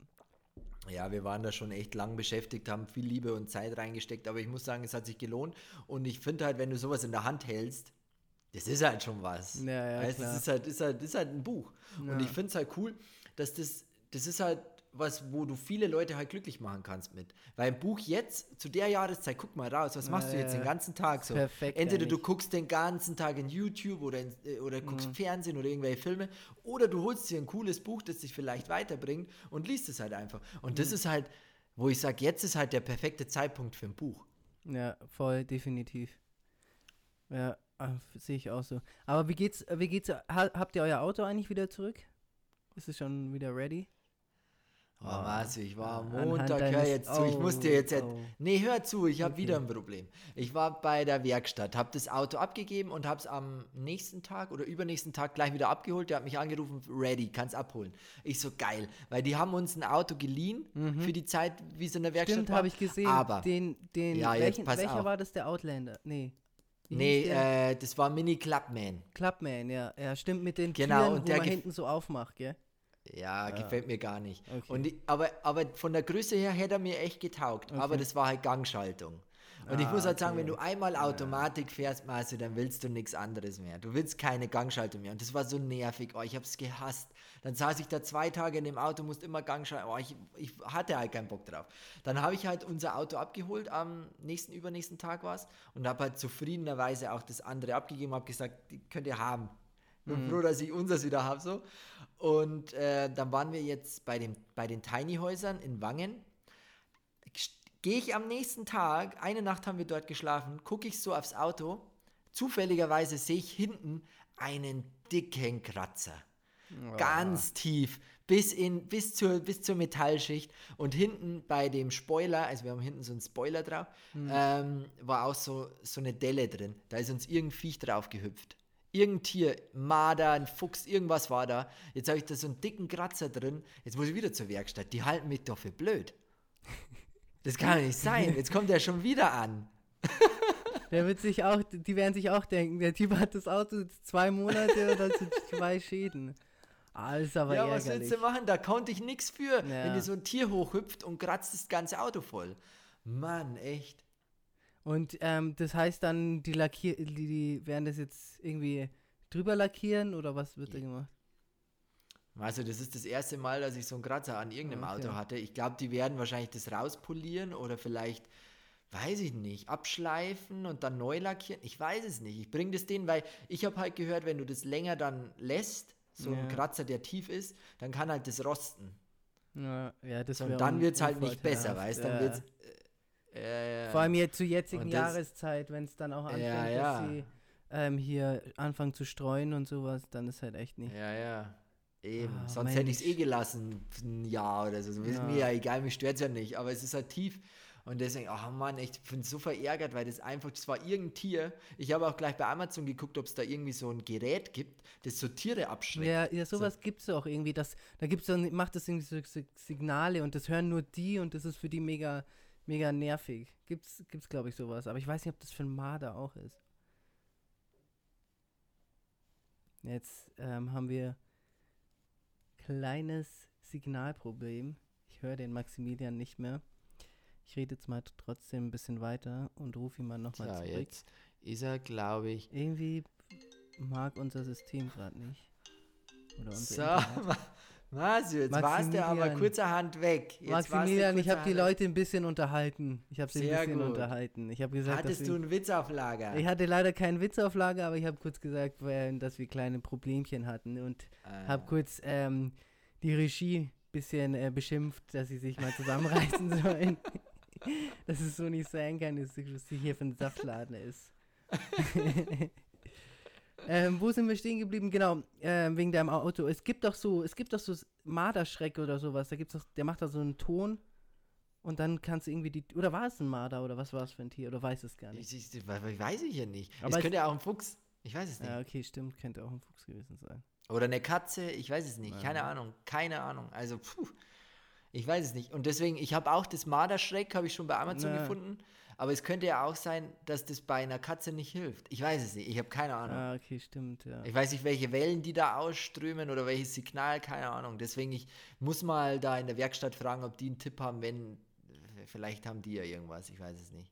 Speaker 1: Ja, wir waren da schon echt lang beschäftigt, haben viel Liebe und Zeit reingesteckt, aber ich muss sagen, es hat sich gelohnt. Und ich finde halt, wenn du sowas in der Hand hältst, das ist halt schon was.
Speaker 2: Ja, ja,
Speaker 1: weißt,
Speaker 2: klar.
Speaker 1: das ist halt, ist halt, ist halt ein Buch.
Speaker 2: Ja.
Speaker 1: Und ich finde es halt cool, dass das, das ist halt was, wo du viele Leute halt glücklich machen kannst mit. Weil ein Buch jetzt, zu der Jahreszeit, guck mal raus, was machst du jetzt den
Speaker 2: ja.
Speaker 1: ganzen Tag so?
Speaker 2: perfekt
Speaker 1: Entweder du
Speaker 2: eigentlich.
Speaker 1: guckst den ganzen Tag in YouTube oder, in, äh, oder guckst
Speaker 2: Mhm.
Speaker 1: Fernsehen oder irgendwelche Filme oder du holst dir ein cooles Buch, das dich vielleicht weiterbringt und liest es halt einfach. Und
Speaker 2: Mhm.
Speaker 1: das ist halt, wo ich sage, jetzt ist halt der perfekte Zeitpunkt für ein Buch.
Speaker 2: Ja, voll, definitiv. Ja, ah, sehe ich auch so. Aber wie geht's, wie geht's, ha, habt ihr euer Auto eigentlich wieder zurück? Ist es schon wieder ready?
Speaker 1: Oh, was, ich war am Montag, hör jetzt zu, ich muss dir
Speaker 2: oh,
Speaker 1: jetzt, et-
Speaker 2: oh.
Speaker 1: nee, hör zu, ich habe
Speaker 2: Okay.
Speaker 1: wieder ein Problem. Ich war bei der Werkstatt, habe das Auto abgegeben und habe es am nächsten Tag oder übernächsten Tag gleich wieder abgeholt. Der hat mich angerufen, ready, kannst abholen. Ich so, geil, weil die haben uns ein Auto geliehen für die Zeit, wie es in der Werkstatt
Speaker 2: Mhm. Stimmt, habe ich gesehen.
Speaker 1: Aber,
Speaker 2: den, den,
Speaker 1: Ja,
Speaker 2: welchen, welcher
Speaker 1: auf.
Speaker 2: war das, der Outlander? Nee. Wie
Speaker 1: nee, äh, das war Mini Clubman.
Speaker 2: Clubman, ja. Ja, stimmt, mit den
Speaker 1: Genau,
Speaker 2: Türen,
Speaker 1: und
Speaker 2: wo
Speaker 1: der
Speaker 2: man
Speaker 1: gef-
Speaker 2: hinten so aufmacht, gell?
Speaker 1: Ja, gefällt mir gar nicht.
Speaker 2: Okay.
Speaker 1: Und ich, aber, aber von der Größe her hätte er mir echt getaugt. Aber
Speaker 2: Okay.
Speaker 1: das war halt Gangschaltung. Und ich
Speaker 2: Ah,
Speaker 1: muss halt sagen,
Speaker 2: okay.
Speaker 1: wenn du einmal Automatik fährst, Marcel, dann willst du nichts anderes mehr. Du willst keine Gangschaltung mehr. Und das war so nervig. Oh, ich hab's gehasst. Dann saß ich da zwei Tage in dem Auto, musste immer Gangschaltung. Oh, ich, ich hatte halt keinen Bock drauf. Dann habe ich halt unser Auto abgeholt, am nächsten, übernächsten Tag war. Und habe halt zufriedenerweise auch das andere abgegeben, habe gesagt, die könnt ihr haben. Bin froh, dass ich unseres wieder habe. So. Und äh, dann waren wir jetzt bei, dem, bei den Tiny-Häusern in Wangen. Gehe ich am nächsten Tag, eine Nacht haben wir dort geschlafen, gucke ich so aufs Auto. Zufälligerweise sehe ich hinten einen dicken Kratzer. Ganz tief, bis, in, bis, zur, bis zur Metallschicht. Und hinten bei dem Spoiler, also wir haben hinten so einen Spoiler drauf, ähm, war auch so, so eine Delle drin. Da ist uns irgendein Viech drauf gehüpft. Irgendein Tier, Marder, ein Fuchs, irgendwas war da. Jetzt habe ich da so einen dicken Kratzer drin. Jetzt muss ich wieder zur Werkstatt. Die halten mich doch für blöd. Das kann doch nicht sein. Jetzt kommt er schon wieder an. (laughs)
Speaker 2: Der wird sich auch, die werden sich auch denken, der Typ hat das Auto zwei Monate und dann sind zwei Schäden. Ah, das ist aber
Speaker 1: ja, was
Speaker 2: ärgerlich.
Speaker 1: willst du machen? Da konnte ich nichts für, wenn
Speaker 2: Ja.
Speaker 1: dir so ein Tier hochhüpft und kratzt das ganze Auto voll. Mann, echt.
Speaker 2: Und ähm, das heißt dann, die Lackier, die, die werden das jetzt irgendwie drüber lackieren oder was wird da gemacht?
Speaker 1: Also, das ist das erste Mal, dass ich so einen Kratzer an irgendeinem
Speaker 2: Okay.
Speaker 1: Auto hatte. Ich glaube, die werden wahrscheinlich das rauspolieren oder vielleicht, weiß ich nicht, abschleifen und dann neu lackieren. Ich weiß es nicht. Ich bringe das denen, weil ich habe halt gehört, wenn du das länger dann lässt, so ein
Speaker 2: Ja.
Speaker 1: Kratzer, der tief ist, dann kann halt das rosten.
Speaker 2: Ja, ja das
Speaker 1: und dann wird es halt nicht besser, weißt du? Dann
Speaker 2: ja.
Speaker 1: wird's, äh, äh,
Speaker 2: Vor allem jetzt zur jetzigen
Speaker 1: das-
Speaker 2: Jahreszeit, wenn es dann auch anfängt,
Speaker 1: Ja,
Speaker 2: dass
Speaker 1: ja.
Speaker 2: sie ähm, hier anfangen zu streuen und sowas, dann ist halt echt nicht.
Speaker 1: Ja, ja. Eben.
Speaker 2: Ah,
Speaker 1: Sonst hätte ich es eh gelassen, ein Jahr oder so. so ist
Speaker 2: Ja.
Speaker 1: mir ja egal, mich stört es ja nicht. Aber es ist halt tief. Und deswegen, oh Mann, ich bin so verärgert, weil das einfach, das war irgendein Tier. Ich habe auch gleich bei Amazon geguckt, ob es da irgendwie so ein Gerät gibt, das so Tiere abschreckt.
Speaker 2: Ja, ja sowas gibt es auch irgendwie. Das, da gibt's dann, macht das irgendwie so Si- Signale und das hören nur die und das ist für die mega, mega nervig. Gibt's, gibt's glaube ich, sowas. Aber ich weiß nicht, ob das für einen Marder auch ist. Jetzt ähm, haben wir kleines Signalproblem. Ich höre den Maximilian nicht mehr. Ich rede jetzt mal trotzdem ein bisschen weiter und rufe ihn mal nochmal
Speaker 1: Tja,
Speaker 2: zurück.
Speaker 1: jetzt ist er, glaube ich.
Speaker 2: Irgendwie mag unser System gerade nicht. Oder unser
Speaker 1: So, (laughs) Masio, jetzt warst du aber kurzerhand weg. Jetzt
Speaker 2: Maximilian, ich habe die Leute ein bisschen unterhalten. Ich habe sie ein
Speaker 1: Sehr
Speaker 2: bisschen
Speaker 1: gut.
Speaker 2: unterhalten. Ich habe gesagt, dass
Speaker 1: Hattest du einen Witz auf Lager?
Speaker 2: ich hatte leider keinen Witz auf Lager, aber ich habe kurz gesagt, weil- dass wir kleine Problemchen hatten und
Speaker 1: Ah.
Speaker 2: habe kurz ähm, die Regie ein bisschen äh, beschimpft, dass sie sich mal zusammenreißen (laughs) sollen. (laughs) dass es so nicht sein kann, dass sie hier für ein Saftladen ist. (laughs) ähm, wo sind wir stehen geblieben? Genau, ähm, wegen deinem Auto. Es gibt doch so, es gibt doch so Marderschreck oder sowas. Da gibt's doch, der macht da so einen Ton und dann kannst du irgendwie die. Oder war es ein Marder oder was war es für ein Tier? Oder weiß es gar nicht.
Speaker 1: Ich, ich, we- weiß ich ja nicht.
Speaker 2: Aber
Speaker 1: es
Speaker 2: es-
Speaker 1: könnte ja auch ein Fuchs. Ich weiß es nicht.
Speaker 2: Ja, okay, stimmt, könnte auch ein Fuchs gewesen sein.
Speaker 1: Oder eine Katze. Ich weiß es nicht.
Speaker 2: Ja.
Speaker 1: Keine Ahnung. Keine Ahnung. Also, puh. Ich weiß es nicht. Und deswegen, ich habe auch das Marderschreck, habe ich schon bei Amazon
Speaker 2: Ja.
Speaker 1: gefunden. Aber es könnte ja auch sein, dass das bei einer Katze nicht hilft. Ich weiß es nicht. Ich habe keine Ahnung.
Speaker 2: Ah, okay, stimmt, ja.
Speaker 1: Ich weiß nicht, welche Wellen die da ausströmen oder welches Signal, keine Ahnung. Deswegen, ich muss mal da in der Werkstatt fragen, ob die einen Tipp haben, wenn. Vielleicht haben die ja irgendwas, ich weiß es nicht.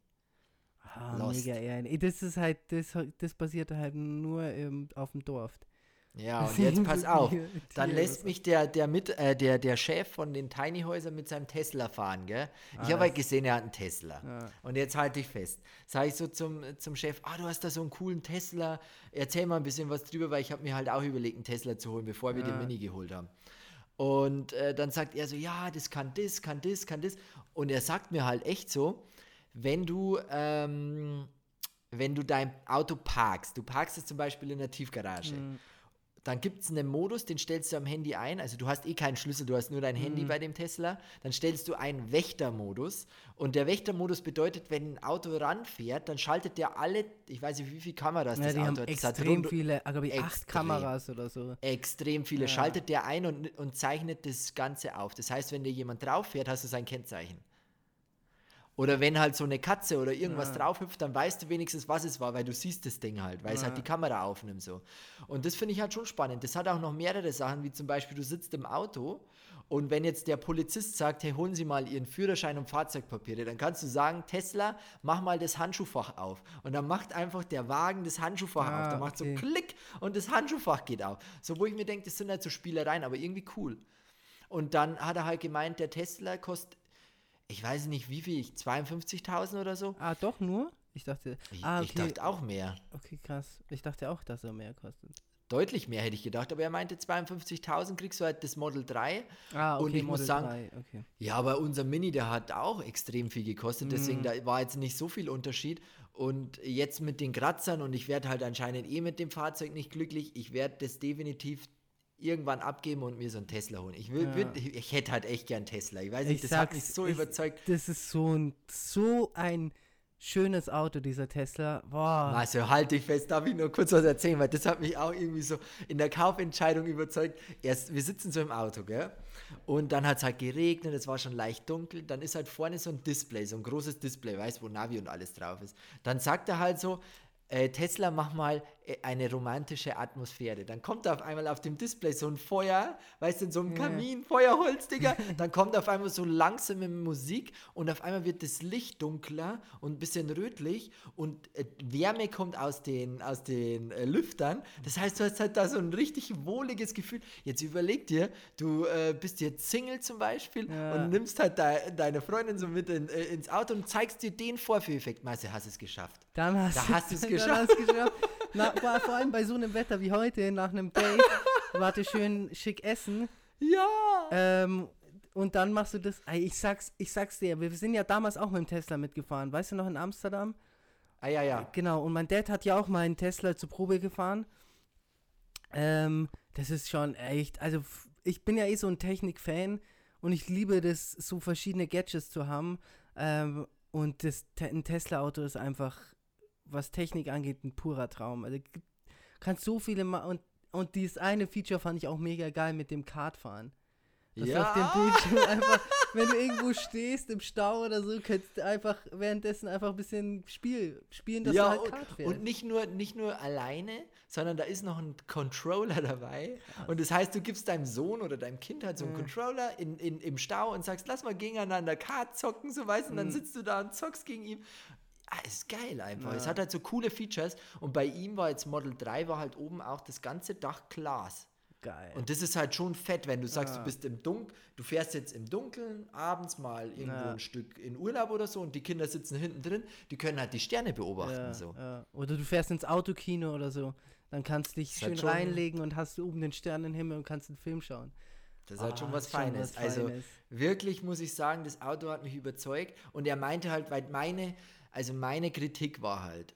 Speaker 2: Ah,
Speaker 1: Lost.
Speaker 2: mega ehrlich. Das ist halt, das, das basiert halt nur ähm, auf dem Dorf.
Speaker 1: Ja, (laughs) und jetzt pass auf. Dann lässt mich der, der, mit, äh, der, der Chef von den Tiny Häusern mit seinem Tesla fahren, gell? Ich
Speaker 2: Ah,
Speaker 1: habe halt gesehen, er hat einen Tesla.
Speaker 2: Ja.
Speaker 1: Und jetzt halte ich fest. Sage ich so zum, zum Chef, ah, du hast da so einen coolen Tesla. Erzähl mal ein bisschen was drüber, weil ich habe mir halt auch überlegt, einen Tesla zu holen, bevor wir den
Speaker 2: Ja.
Speaker 1: Mini geholt haben. Und äh, dann sagt er so, ja, das kann das, kann das, kann das. Und er sagt mir halt echt so, wenn du, ähm, wenn du dein Auto parkst, du parkst es zum Beispiel in der Tiefgarage,
Speaker 2: Mhm.
Speaker 1: Dann gibt es einen Modus, den stellst du am Handy ein. Also du hast eh keinen Schlüssel, du hast nur dein
Speaker 2: Mhm.
Speaker 1: Handy bei dem Tesla. Dann stellst du einen Wächtermodus. Und der Wächtermodus bedeutet, wenn ein Auto ranfährt, dann schaltet der alle, ich weiß nicht, wie viele Kameras
Speaker 2: Ja,
Speaker 1: das
Speaker 2: die
Speaker 1: Auto
Speaker 2: haben
Speaker 1: hat. Hat
Speaker 2: extrem
Speaker 1: rund-
Speaker 2: viele, glaube ich, acht
Speaker 1: extrem.
Speaker 2: Kameras oder so.
Speaker 1: extrem viele.
Speaker 2: Ja.
Speaker 1: Schaltet der ein und, und zeichnet das Ganze auf. Das heißt, wenn dir jemand drauf fährt, hast du sein Kennzeichen. Oder wenn halt so eine Katze oder irgendwas
Speaker 2: Ja.
Speaker 1: drauf hüpft, dann weißt du wenigstens, was es war, weil du siehst das Ding halt, weil es halt
Speaker 2: Ja.
Speaker 1: die Kamera aufnimmt so. Und das finde ich halt schon spannend. Das hat auch noch mehrere Sachen, wie zum Beispiel, du sitzt im Auto und wenn jetzt der Polizist sagt, hey, holen Sie mal Ihren Führerschein und Fahrzeugpapiere, dann kannst du sagen, Tesla, mach mal das Handschuhfach auf. Und dann macht einfach der Wagen das Handschuhfach
Speaker 2: Ah,
Speaker 1: auf. Dann macht
Speaker 2: okay.
Speaker 1: so Klick und das Handschuhfach geht auf. So, wo ich mir denke, das sind halt so Spielereien, aber irgendwie cool. Und dann hat er halt gemeint, der Tesla kostet, ich weiß nicht wie viel, 52.000 oder so.
Speaker 2: Ah, doch nur? Ich dachte,
Speaker 1: Ich,
Speaker 2: ah,
Speaker 1: ich
Speaker 2: okay.
Speaker 1: dachte auch mehr.
Speaker 2: okay, krass. Ich dachte auch, dass er mehr kostet.
Speaker 1: Deutlich mehr hätte ich gedacht, aber er meinte 52.000 kriegst du halt das Model 3.
Speaker 2: Ah, okay,
Speaker 1: Und ich muss
Speaker 2: Model
Speaker 1: sagen,
Speaker 2: 3, okay.
Speaker 1: Ja, aber unser Mini, der hat auch extrem viel gekostet, deswegen
Speaker 2: Mhm.
Speaker 1: da war jetzt nicht so viel Unterschied. Und jetzt mit den Kratzern und ich werde halt anscheinend eh mit dem Fahrzeug nicht glücklich. Ich werde das definitiv irgendwann abgeben und mir so einen Tesla holen. Ich, will,
Speaker 2: Ja.
Speaker 1: würd, ich, ich hätte halt echt gern Tesla. Ich weiß nicht,
Speaker 2: Ich
Speaker 1: das hat mich so
Speaker 2: ich-
Speaker 1: überzeugt.
Speaker 2: Das ist so ein, so ein schönes Auto, dieser Tesla. Boah.
Speaker 1: Also halte ich fest, darf ich nur kurz was erzählen, weil das hat mich auch irgendwie so in der Kaufentscheidung überzeugt. Erst, wir sitzen so im Auto, gell? Und dann hat es halt geregnet, es war schon leicht dunkel. Dann ist halt vorne so ein Display, so ein großes Display, weißt wo Navi und alles drauf ist. Dann sagt er halt so, äh, Tesla, mach mal eine romantische Atmosphäre. Dann kommt auf einmal auf dem Display so ein Feuer, weißt du, in so einem
Speaker 2: Ja.
Speaker 1: Kamin, Feuerholz, Digga. (laughs) Dann kommt auf einmal so langsame Musik und auf einmal wird das Licht dunkler und ein bisschen rötlich und äh, Wärme kommt aus den, aus den äh, Lüftern. Das heißt, du hast halt da so ein richtig wohliges Gefühl. Jetzt überleg dir, du äh, bist jetzt Single zum Beispiel
Speaker 2: Ja.
Speaker 1: und nimmst halt de deine Freundin so mit in, äh, ins Auto und zeigst dir den Vorführeffekt. Meinst du, hast es geschafft?
Speaker 2: Dann hast,
Speaker 1: Da hast (laughs)
Speaker 2: hast du's geschafft. Na, vor vor allem bei so einem Wetter wie heute, nach einem Date, warte schön schick essen.
Speaker 1: Ja!
Speaker 2: Ähm, und dann machst du das. Ich sag's, ich sag's dir, wir sind ja damals auch mit dem Tesla mitgefahren. Weißt du noch in Amsterdam?
Speaker 1: Ah, ja, ja.
Speaker 2: Genau, und mein Dad hat ja auch mal einen Tesla zur Probe gefahren. Ähm, das ist schon echt, also ich bin ja eh so ein Technik-Fan und ich liebe das, so verschiedene Gadgets zu haben. Ähm, und das, ein Tesla-Auto ist einfach, was Technik angeht, ein purer Traum. Also kannst so viele ma und, und dieses eine Feature fand ich auch mega geil mit dem Kartfahren. Dass
Speaker 1: Ja.
Speaker 2: auf dem Bildschirm (laughs) einfach, wenn du irgendwo stehst im Stau oder so, kannst du einfach währenddessen einfach ein bisschen Spiel spielen, dass
Speaker 1: ja,
Speaker 2: du halt
Speaker 1: und,
Speaker 2: Kart fährst.
Speaker 1: und nicht nur, nicht nur alleine, sondern da ist noch ein Controller dabei. Und das heißt, du gibst deinem Sohn oder deinem Kind halt so einen Controller in, in, im Stau und sagst, lass mal gegeneinander Kart zocken, so weißt du, und dann sitzt du da und zockst gegen ihn. Ah, ist geil einfach. Es hat halt so coole Features. Und bei ihm war jetzt Model 3, war halt oben auch das ganze Dach Glas.
Speaker 2: Geil.
Speaker 1: Und das ist halt schon fett, wenn du sagst,
Speaker 2: Ja.
Speaker 1: du bist im Dunkeln, du fährst jetzt im Dunkeln abends mal irgendwo
Speaker 2: Ja.
Speaker 1: ein Stück in Urlaub oder so und die Kinder sitzen hinten drin, die können halt die Sterne beobachten.
Speaker 2: ja,
Speaker 1: so.
Speaker 2: ja. Oder du fährst ins Autokino oder so. Dann kannst du dich
Speaker 1: halt
Speaker 2: schön
Speaker 1: schon-
Speaker 2: reinlegen und hast oben den Sternenhimmel und kannst einen Film schauen.
Speaker 1: Das ist halt
Speaker 2: Ah,
Speaker 1: schon was
Speaker 2: ist schon
Speaker 1: Feines.
Speaker 2: was
Speaker 1: Also
Speaker 2: Feines.
Speaker 1: wirklich muss ich sagen, das Auto hat mich überzeugt. Und er meinte halt, weil meine, also meine Kritik war halt,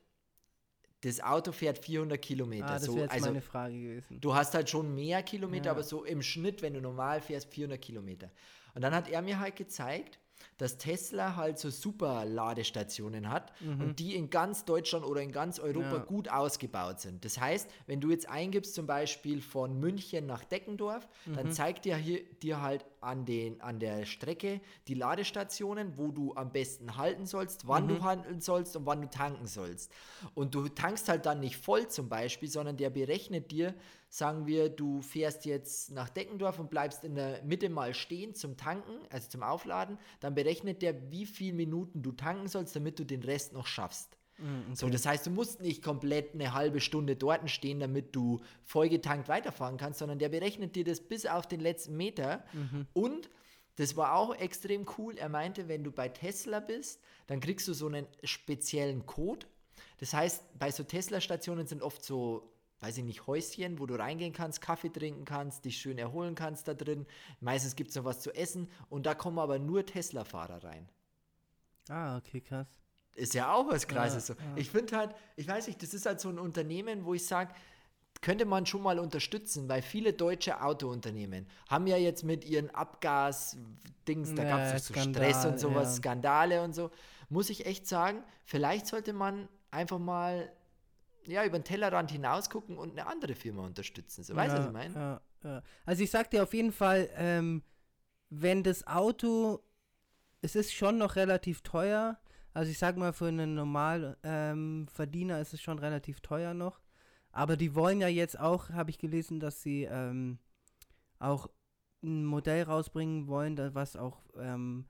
Speaker 1: das Auto fährt 400 Kilometer.
Speaker 2: Ah, das
Speaker 1: so,
Speaker 2: wäre jetzt
Speaker 1: also
Speaker 2: meine Frage gewesen.
Speaker 1: du hast halt schon mehr Kilometer,
Speaker 2: Ja.
Speaker 1: aber so im Schnitt, wenn du normal fährst, 400 Kilometer. Und dann hat er mir halt gezeigt, dass Tesla halt so super Ladestationen hat und die in ganz Deutschland oder in ganz Europa
Speaker 2: Mhm. Ja.
Speaker 1: gut ausgebaut sind. Das heißt, wenn du jetzt eingibst zum Beispiel von München nach Deckendorf,
Speaker 2: Mhm.
Speaker 1: dann zeigt dir hier dir halt an, den, an der Strecke die Ladestationen, wo du am besten halten sollst, wann
Speaker 2: Mhm.
Speaker 1: du handeln sollst und wann du tanken sollst. Und du tankst halt dann nicht voll zum Beispiel, sondern der berechnet dir, sagen wir, du fährst jetzt nach Deckendorf und bleibst in der Mitte mal stehen zum Tanken, also zum Aufladen, dann berechnet der, wie viele Minuten du tanken sollst, damit du den Rest noch schaffst.
Speaker 2: Mhm,
Speaker 1: So, das heißt, du musst nicht komplett eine halbe Stunde dort stehen, damit du vollgetankt weiterfahren kannst, sondern der berechnet dir das bis auf den letzten Meter. Und das war auch extrem cool. Er meinte, wenn du bei Tesla bist, dann kriegst du so einen speziellen Code. Das heißt, bei so Tesla-Stationen sind oft so, weiß ich nicht, Häuschen, wo du reingehen kannst, Kaffee trinken kannst, dich schön erholen kannst da drin. Meistens gibt es noch was zu essen und da kommen aber nur Tesla-Fahrer rein.
Speaker 2: Ah, okay, krass.
Speaker 1: Ist ja auch was Krasses.
Speaker 2: Ja,
Speaker 1: so.
Speaker 2: ja.
Speaker 1: Ich finde halt, ich weiß nicht, das ist halt so ein Unternehmen, wo ich sage, könnte man schon mal unterstützen, weil viele deutsche Autounternehmen haben ja jetzt mit ihren Abgas-Dings, da gab es so
Speaker 2: Skandal,
Speaker 1: Stress und sowas,
Speaker 2: ja.
Speaker 1: Skandale und so. Muss ich echt sagen, vielleicht sollte man einfach mal ja, über den Tellerrand hinaus gucken und eine andere Firma unterstützen. So, weißt du,
Speaker 2: ja,
Speaker 1: was ich meine?
Speaker 2: Ja, ja. Also ich sag dir auf jeden Fall, ähm, wenn das Auto, es ist schon noch relativ teuer. Also ich sag mal, für einen normalen ähm, Verdiener ist es schon relativ teuer noch. Aber die wollen ja jetzt auch, habe ich gelesen, dass sie ähm, auch ein Modell rausbringen wollen, was auch ähm,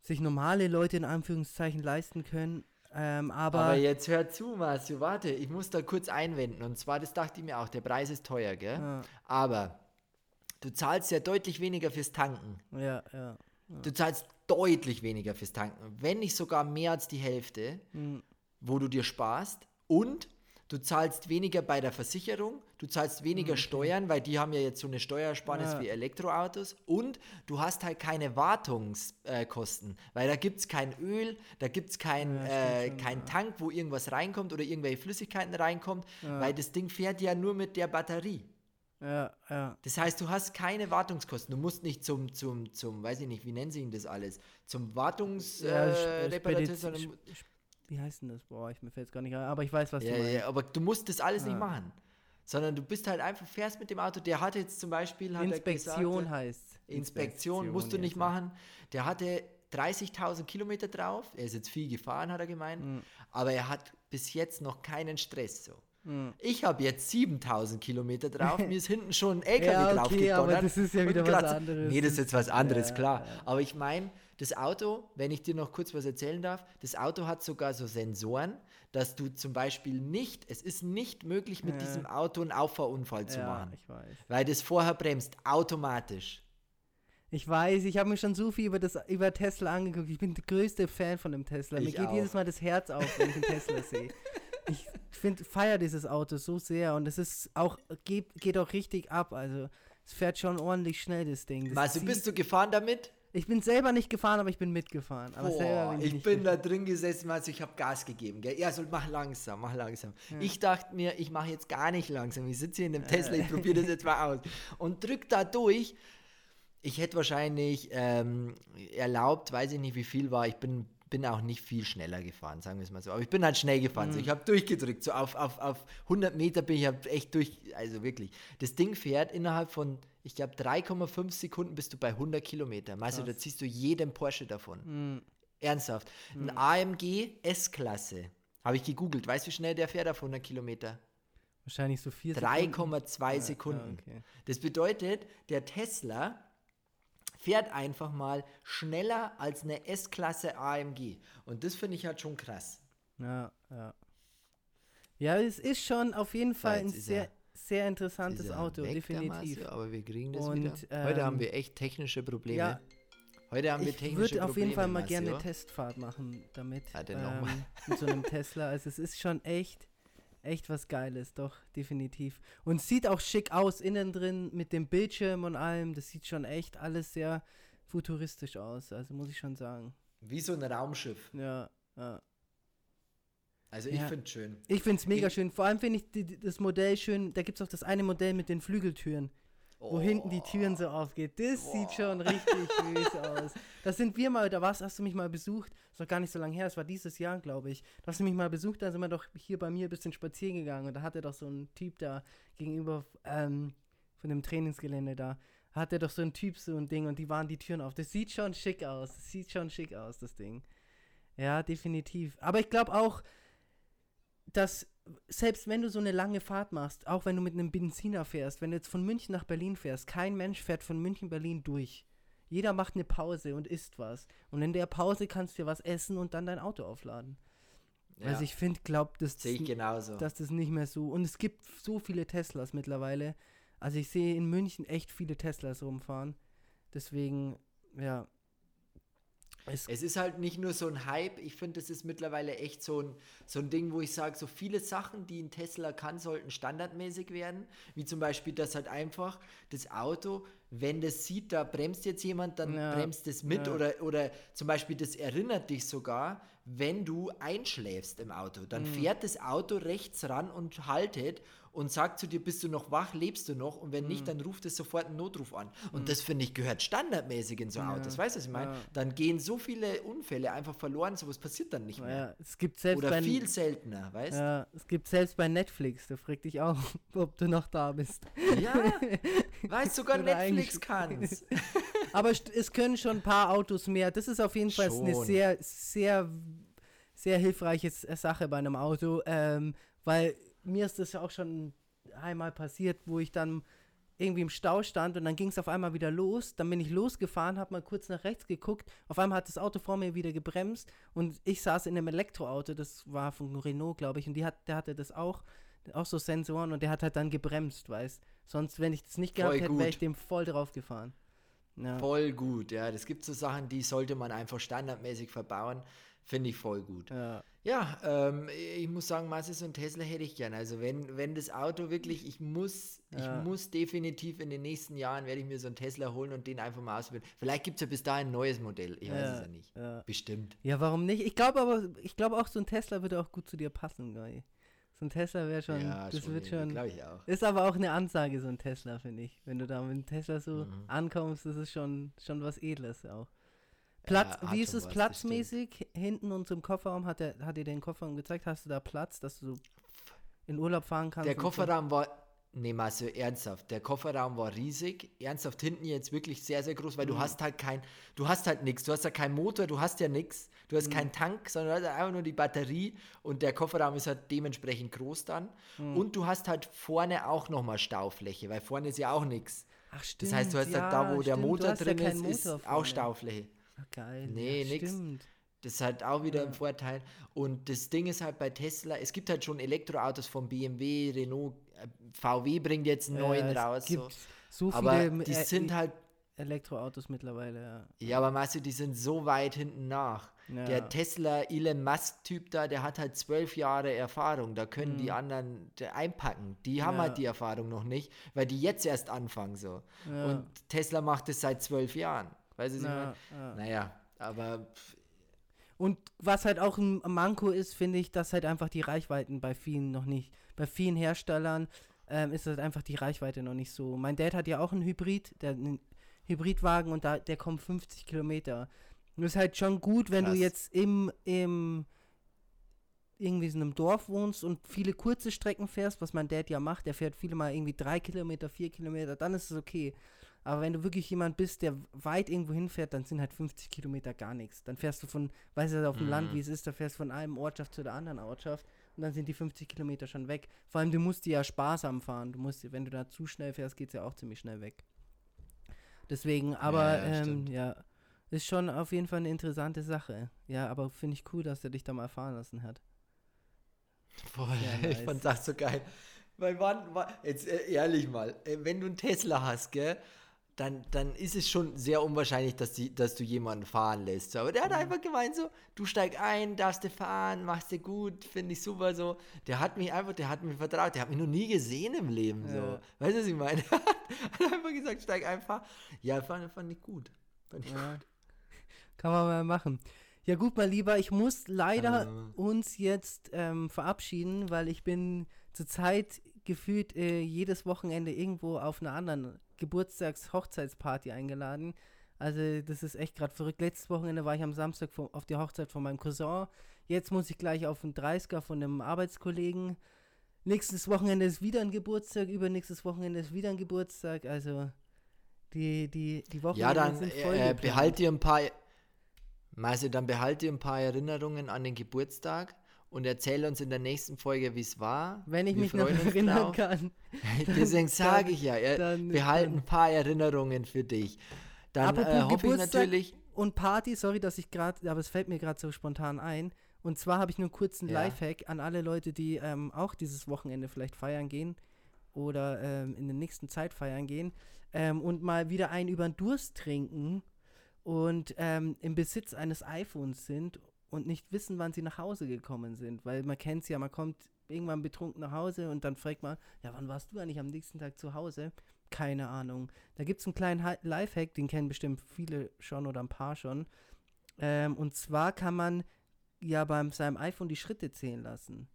Speaker 2: sich normale Leute in Anführungszeichen leisten können. Ähm, aber,
Speaker 1: Aber jetzt hör zu, Marcio, warte, ich muss da kurz einwenden. Und zwar, das dachte ich mir auch, der Preis ist teuer, gell?
Speaker 2: ja,
Speaker 1: Aber du zahlst ja deutlich weniger fürs Tanken.
Speaker 2: ja, ja.
Speaker 1: Du zahlst deutlich weniger fürs Tanken, wenn nicht sogar mehr als die Hälfte,
Speaker 2: Hm.
Speaker 1: wo du dir sparst. Und du zahlst weniger bei der Versicherung, du zahlst weniger Steuern, weil die haben ja jetzt so eine Steuersparnis
Speaker 2: Ja.
Speaker 1: wie Elektroautos. Und du hast halt keine Wartungskosten, äh, weil da gibt es kein Öl, da gibt es kein,
Speaker 2: Ja,
Speaker 1: äh, kein
Speaker 2: ja.
Speaker 1: Tank, wo irgendwas reinkommt oder irgendwelche Flüssigkeiten reinkommt, weil das Ding fährt ja nur mit der Batterie.
Speaker 2: Ja, ja.
Speaker 1: Das heißt, du hast keine Wartungskosten. Du musst nicht zum, zum, zum, weiß ich nicht, wie nennen sie ihn das alles? Zum
Speaker 2: Ja,
Speaker 1: Wartungsreparateur,
Speaker 2: Sp-
Speaker 1: äh, Reparateur, sondern
Speaker 2: Wie heißt denn das? Boah, ich mir fällt es gar nicht ein, aber ich weiß, was
Speaker 1: ja,
Speaker 2: du meinst.
Speaker 1: ja, aber du musst das alles nicht
Speaker 2: Ja.
Speaker 1: machen. Sondern du bist halt einfach, fährst mit dem Auto. Der hatte jetzt zum Beispiel, hat
Speaker 2: Inspektion heißt.
Speaker 1: Inspektion musst du nicht machen. Der hatte 30.000 Kilometer drauf. Er ist jetzt viel gefahren, hat er gemeint.
Speaker 2: Mhm.
Speaker 1: Aber er hat bis jetzt noch keinen Stress so.
Speaker 2: Mhm.
Speaker 1: Ich habe jetzt 7000 Kilometer drauf. (laughs) Mir ist hinten schon ein LKW
Speaker 2: Ja, okay, aber
Speaker 1: gedonnert
Speaker 2: das ist ja wieder was anderes.
Speaker 1: Nee, das ist jetzt was anderes,
Speaker 2: Ja,
Speaker 1: klar.
Speaker 2: ja.
Speaker 1: Aber ich meine, das Auto, wenn ich dir noch kurz was erzählen darf, das Auto hat sogar so Sensoren, dass du zum Beispiel nicht, es ist nicht möglich, mit
Speaker 2: Ja.
Speaker 1: diesem Auto einen Auffahrunfall zu
Speaker 2: Ja,
Speaker 1: machen.
Speaker 2: ich weiß.
Speaker 1: Weil das vorher bremst, automatisch.
Speaker 2: Ich weiß, ich habe mir schon so viel über, das, über Tesla angeguckt. Ich bin der größte Fan von dem Tesla. Mir
Speaker 1: Ich
Speaker 2: geht
Speaker 1: auch.
Speaker 2: jedes Mal das Herz auf, wenn ich einen Tesla (laughs) sehe. Ich finde, feiere dieses Auto so sehr und es ist auch, geht, geht auch richtig ab. Also, es fährt schon ordentlich schnell, das Ding. Das
Speaker 1: Also bist du gefahren damit?
Speaker 2: Ich bin selber nicht gefahren, aber ich bin mitgefahren. Aber
Speaker 1: Boah,
Speaker 2: bin ich,
Speaker 1: ich bin da drin gesessen, also ich habe Gas gegeben. Gell? Ja, so mach langsam, mach langsam. Ich dachte mir, ich mache jetzt gar nicht langsam. Ich sitze hier in dem Tesla, ich probiere das jetzt mal aus. Und drück da durch. Ich hätte wahrscheinlich ähm, erlaubt, weiß ich nicht, wie viel war. Ich bin bin auch nicht viel schneller gefahren, sagen wir es mal so. Aber ich bin halt schnell gefahren.
Speaker 2: Mhm.
Speaker 1: So, ich habe durchgedrückt. So auf, auf, auf 100 Meter bin ich hab echt durch. Also wirklich. Das Ding fährt innerhalb von, ich glaube, 3,5 Sekunden bist du bei 100 Kilometer. Weißt du, da ziehst du jeden Porsche davon.
Speaker 2: Mhm.
Speaker 1: Ernsthaft. Ein AMG S-Klasse. Habe ich gegoogelt. Weißt du, wie schnell der fährt auf 100 Kilometer?
Speaker 2: Wahrscheinlich so vier
Speaker 1: 3,2
Speaker 2: Ja,
Speaker 1: Sekunden.
Speaker 2: ja, okay.
Speaker 1: Das bedeutet, der Tesla fährt einfach mal schneller als eine S-Klasse AMG. Und das finde ich halt schon krass.
Speaker 2: Ja, ja. Ja, es ist schon auf jeden Fall ein sehr,
Speaker 1: er-
Speaker 2: sehr interessantes
Speaker 1: er
Speaker 2: Auto, definitiv.
Speaker 1: Marcel, aber wir kriegen das
Speaker 2: Und,
Speaker 1: wieder. Heute haben
Speaker 2: ähm,
Speaker 1: wir echt technische Probleme.
Speaker 2: ja,
Speaker 1: Heute haben wir
Speaker 2: Ich
Speaker 1: technische
Speaker 2: würde auf
Speaker 1: Probleme.
Speaker 2: jeden Fall mal gerne eine? Testfahrt machen damit.
Speaker 1: Ja, mal.
Speaker 2: mit so einem Tesla. Also es ist schon echt, echt was Geiles, doch, definitiv. Und sieht auch schick aus, innen drin mit dem Bildschirm und allem. Das sieht schon echt alles sehr futuristisch aus. Also muss ich schon sagen.
Speaker 1: Wie so ein Raumschiff.
Speaker 2: Ja, ja.
Speaker 1: Also ich
Speaker 2: Ja.
Speaker 1: finde es schön.
Speaker 2: Ich finde es mega
Speaker 1: Ich-
Speaker 2: schön. Vor allem finde ich die, die- das Modell schön. Da gibt es auch das eine Modell mit den Flügeltüren, wo hinten die Türen so aufgeht. Das sieht schon richtig (laughs) süß aus. Da sind wir mal, da warst, hast du mich mal besucht. Das war gar nicht so lange her, das war dieses Jahr, glaube ich. Da hast du mich mal besucht, da sind wir doch hier bei mir ein bisschen spazieren gegangen. Und da hatte doch so ein Typ da gegenüber ähm, von dem Trainingsgelände da. Hatte doch so ein Typ so ein Ding und die waren die Türen auf. Das sieht schon schick aus. Das sieht schon schick aus, das Ding. Ja, definitiv. Aber ich glaube auch, dass selbst wenn du so eine lange Fahrt machst, auch wenn du mit einem Benziner fährst, wenn du jetzt von München nach Berlin fährst, kein Mensch fährt von München Berlin durch. Jeder macht eine Pause und isst was. Und in der Pause kannst du dir was essen und dann dein Auto aufladen.
Speaker 1: Ja,
Speaker 2: Also ich finde, glaub, das
Speaker 1: sehe ich genauso.
Speaker 2: dass das nicht mehr so. Und es gibt so viele Teslas mittlerweile. Also ich sehe in München echt viele Teslas rumfahren. Deswegen, ja. Es,
Speaker 1: Es ist halt nicht nur so ein Hype, ich finde, es ist mittlerweile echt so ein, so ein Ding, wo ich sage, so viele Sachen, die ein Tesla kann, sollten standardmäßig werden. Wie zum Beispiel, dass halt einfach das Auto, wenn das sieht, da bremst jetzt jemand, dann
Speaker 2: Ja,
Speaker 1: bremst es mit.
Speaker 2: ja.
Speaker 1: Oder, oder zum Beispiel, das erinnert dich sogar, wenn du einschläfst im Auto. Dann
Speaker 2: Mhm.
Speaker 1: fährt das Auto rechts ran und haltet und sagt zu dir, bist du noch wach, lebst du noch? Und wenn nicht, dann ruft es sofort einen Notruf an. Und das, finde ich, gehört standardmäßig in so Autos. Weißt du, was ich meine?
Speaker 2: ja.
Speaker 1: Dann gehen so viele Unfälle einfach verloren, sowas passiert dann nicht mehr.
Speaker 2: ja, es gibt selbst
Speaker 1: Oder
Speaker 2: bei
Speaker 1: viel seltener, weißt du?
Speaker 2: Ja, es gibt selbst bei Netflix, da fragt dich auch, (laughs) ob du noch da bist.
Speaker 1: Ja, (laughs) weißt sogar
Speaker 2: Oder
Speaker 1: Netflix kann's. (laughs)
Speaker 2: Aber es können schon ein paar Autos mehr. Das ist auf jeden Fall eine
Speaker 1: Schon.
Speaker 2: sehr, sehr, sehr hilfreiche Sache bei einem Auto, ähm, weil mir ist das ja auch schon einmal passiert, wo ich dann irgendwie im Stau stand und dann ging es auf einmal wieder los. Dann bin ich losgefahren, habe mal kurz nach rechts geguckt. Auf einmal hat das Auto vor mir wieder gebremst und ich saß in einem Elektroauto, das war von Renault, glaube ich, und die hat, der hatte das auch, auch so Sensoren und der hat halt dann gebremst, weißt. Sonst, wenn ich das nicht gehabt
Speaker 1: Voll
Speaker 2: hätte, wäre ich dem voll drauf gefahren. Ja.
Speaker 1: Voll gut, ja. Das gibt so Sachen, die sollte man einfach standardmäßig verbauen. Finde ich voll gut.
Speaker 2: Ja.
Speaker 1: Ja, ähm, ich muss sagen, Marcel, so ein Tesla hätte ich gern. Also wenn, wenn das Auto wirklich, ich muss,
Speaker 2: Ja.
Speaker 1: ich muss definitiv in den nächsten Jahren werde ich mir so ein Tesla holen und den einfach mal ausprobieren. Vielleicht gibt es ja bis dahin ein neues Modell. Ich weiß
Speaker 2: Ja,
Speaker 1: es ja nicht. Bestimmt.
Speaker 2: Ja, warum nicht? Ich glaube aber, ich glaube auch, so ein Tesla würde auch gut zu dir passen, Guy. So ein Tesla wäre schon,
Speaker 1: ja,
Speaker 2: das wird schon.
Speaker 1: Glaube ich auch.
Speaker 2: Ist aber auch eine Ansage, so ein Tesla, finde ich. Wenn du da mit einem Tesla so
Speaker 1: Mhm.
Speaker 2: ankommst, das ist schon, schon was Edles auch. Platz,
Speaker 1: hat
Speaker 2: wie ist es platzmäßig? Hinten und so im Kofferraum hat er hat dir den Kofferraum gezeigt? Hast du da Platz, dass du so in Urlaub fahren kannst?
Speaker 1: Der Kofferraum war, nee, Marcel, ernsthaft, der Kofferraum war riesig, ernsthaft hinten jetzt wirklich sehr, sehr groß, weil
Speaker 2: Mhm.
Speaker 1: du hast halt kein, du hast halt nichts, du hast ja keinen Motor, du hast ja nichts, du
Speaker 2: Mhm.
Speaker 1: hast keinen Tank, sondern du hast einfach nur die Batterie und der Kofferraum ist halt dementsprechend groß dann
Speaker 2: Mhm.
Speaker 1: und du hast halt vorne auch nochmal Staufläche, weil vorne ist ja auch nichts.
Speaker 2: So. Ach, stimmt.
Speaker 1: Das heißt, du hast
Speaker 2: ja,
Speaker 1: halt da, wo der
Speaker 2: stimmt, du
Speaker 1: Motor
Speaker 2: ja
Speaker 1: drin
Speaker 2: keinen
Speaker 1: ist, ist
Speaker 2: Motor
Speaker 1: auch
Speaker 2: vorne.
Speaker 1: Staufläche.
Speaker 2: Geil.
Speaker 1: Nee,
Speaker 2: ja,
Speaker 1: nix.
Speaker 2: Stimmt.
Speaker 1: Das ist halt auch wieder ein
Speaker 2: Ja.
Speaker 1: Vorteil. Und das Ding ist halt bei Tesla, es gibt halt schon Elektroautos von BMW, Renault, äh, VW bringt jetzt einen neuen
Speaker 2: es
Speaker 1: raus. So.
Speaker 2: So viele
Speaker 1: Aber die
Speaker 2: äh,
Speaker 1: sind halt,
Speaker 2: Elektroautos mittlerweile, ja.
Speaker 1: ja, aber Marcel, die sind so weit hinten nach.
Speaker 2: Ja.
Speaker 1: Der Tesla Elon Musk-Typ da, der hat halt zwölf Jahre Erfahrung. Da können die
Speaker 2: Mhm.
Speaker 1: anderen der einpacken. Die haben
Speaker 2: Ja.
Speaker 1: halt die Erfahrung noch nicht, weil die jetzt erst anfangen so.
Speaker 2: Ja.
Speaker 1: Und Tesla macht es seit zwölf Jahren. Was ich
Speaker 2: Ja,
Speaker 1: meine?
Speaker 2: ja.
Speaker 1: Naja, aber pff,
Speaker 2: Und was halt auch ein Manko ist, finde ich, dass halt einfach die Reichweiten bei vielen noch nicht, bei vielen Herstellern ähm, ist halt einfach die Reichweite noch nicht so. Mein Dad hat ja auch einen Hybrid, der einen Hybridwagen und da, der kommt 50 Kilometer. Das ist halt schon gut, wenn
Speaker 1: Krass.
Speaker 2: du jetzt im, im irgendwie in einem Dorf wohnst und viele kurze Strecken fährst, was mein Dad ja macht, der fährt viele mal irgendwie drei Kilometer, vier Kilometer, dann ist es okay. Aber wenn du wirklich jemand bist, der weit irgendwo hinfährt, dann sind halt 50 Kilometer gar nichts. Dann fährst du von, weißt du, auf dem Land,
Speaker 1: Mhm.
Speaker 2: wie es ist, da fährst du von einem Ortschaft zu der anderen Ortschaft und dann sind die 50 Kilometer schon weg. Vor allem, du musst die ja sparsam fahren. Du musst, wenn du da zu schnell fährst, geht es ja auch ziemlich schnell weg. Deswegen, aber
Speaker 1: ja,
Speaker 2: ähm, ja, ist schon auf jeden Fall eine interessante Sache. Ja, aber finde ich cool, dass er dich da mal fahren lassen hat.
Speaker 1: Voll,
Speaker 2: Ja, (laughs)
Speaker 1: ich
Speaker 2: nice.
Speaker 1: fand das so geil. Weil wann, wann jetzt äh, ehrlich mal, äh, wenn du einen Tesla hast, gell, dann, dann ist es schon sehr unwahrscheinlich, dass, die, dass du jemanden fahren lässt. Aber der hat einfach gemeint so, du steig ein, darfst du fahren, machst du gut, finde ich super so. Der hat mich einfach, der hat mir vertraut, der hat mich noch nie gesehen im Leben so.
Speaker 2: Ja.
Speaker 1: Weißt du, was ich meine? (laughs) Er hat einfach gesagt, steig einfach. Ja, fand, fand ich gut. Fand ich
Speaker 2: Ja. Kann man mal machen. Ja gut, mein Lieber, ich muss leider
Speaker 1: Ähm.
Speaker 2: uns jetzt ähm, verabschieden, weil ich bin zurzeit gefühlt äh, jedes Wochenende irgendwo auf einer anderen Geburtstags-Hochzeitsparty eingeladen. Also das ist echt gerade verrückt. Letztes Wochenende war ich am Samstag vom, auf die Hochzeit von meinem Cousin. Jetzt muss ich gleich auf einen 30er von einem Arbeitskollegen. Nächstes Wochenende ist wieder ein Geburtstag, übernächstes Wochenende ist wieder ein Geburtstag. Also die, die, die Wochenende
Speaker 1: Ja, dann
Speaker 2: sind voll
Speaker 1: äh, behalt dir ein paar, Marcel, dann behalt dir ein paar Erinnerungen an den Geburtstag und erzähl uns in der nächsten Folge, wie es war.
Speaker 2: Wenn ich
Speaker 1: Wir
Speaker 2: mich noch erinnern
Speaker 1: drauf.
Speaker 2: kann. (laughs)
Speaker 1: Deswegen sage ich ja, er,
Speaker 2: dann-
Speaker 1: behalt
Speaker 2: dann-
Speaker 1: ein paar Erinnerungen für dich. Dann äh, hoffe ich natürlich,
Speaker 2: Und Party, sorry, dass ich gerade, aber es fällt mir gerade so spontan ein. Und zwar habe ich nur kurz einen
Speaker 1: Ja.
Speaker 2: Lifehack an alle Leute, die ähm, auch dieses Wochenende vielleicht feiern gehen oder ähm, in der nächsten Zeit feiern gehen ähm, und mal wieder einen über den Durst trinken und ähm, im Besitz eines iPhones sind und nicht wissen, wann sie nach Hause gekommen sind. Weil man kennt es ja, man kommt irgendwann betrunken nach Hause und dann fragt man, ja, wann warst du eigentlich am nächsten Tag zu Hause? Keine Ahnung. Da gibt es einen kleinen Lifehack, den kennen bestimmt viele schon oder ein paar schon. Ähm, und zwar kann man ja beim seinem iPhone die Schritte zählen lassen.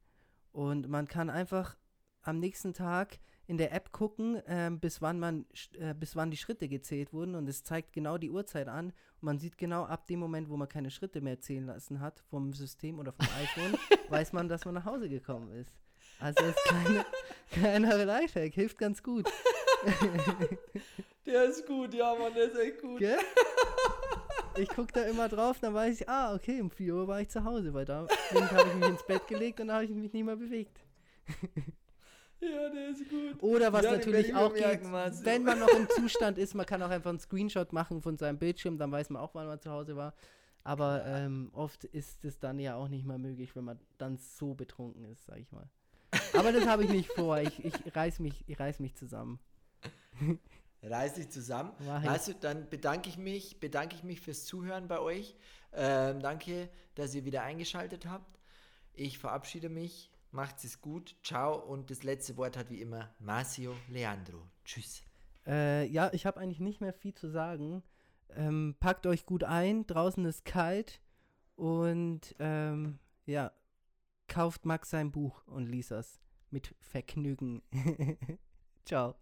Speaker 2: Und man kann einfach am nächsten Tag in der App gucken, ähm, bis wann man äh, bis wann die Schritte gezählt wurden und es zeigt genau die Uhrzeit an. Und man sieht genau ab dem Moment, wo man keine Schritte mehr zählen lassen hat vom System oder vom iPhone, (laughs) weiß man, dass man nach Hause gekommen ist. Also ist keine, (laughs) kleiner Lifehack, hilft ganz gut.
Speaker 1: der ist gut, ja, Mann, der ist echt gut.
Speaker 2: Gell? (laughs) Ich gucke da immer drauf, dann weiß ich, ah, okay, um 4 Uhr war ich zu Hause, weil da habe ich mich ins Bett gelegt und da habe ich mich nicht mehr bewegt.
Speaker 1: Ja, der ist gut.
Speaker 2: Oder was
Speaker 1: Ja,
Speaker 2: natürlich auch geht,
Speaker 1: Marcel.
Speaker 2: wenn man noch im Zustand ist, man kann auch einfach einen Screenshot machen von seinem Bildschirm, dann weiß man auch, wann man zu Hause war. Aber ähm, oft ist es dann ja auch nicht mehr möglich, wenn man dann so betrunken ist, sag ich mal. Aber das habe ich nicht vor. Ich, ich reiß mich, ich reiß mich zusammen.
Speaker 1: Reiß dich zusammen. Also, dann bedanke ich mich, bedanke ich mich fürs Zuhören bei euch. Ähm, danke, dass ihr wieder eingeschaltet habt. Ich verabschiede mich. Macht's es gut. Ciao. Und das letzte Wort hat wie immer Marcio Leandro. Tschüss.
Speaker 2: Äh, ja, ich habe eigentlich nicht mehr viel zu sagen. Ähm, packt euch gut ein, draußen ist kalt und ähm, ja, kauft Max sein Buch und liest es mit Vergnügen. (laughs) Ciao.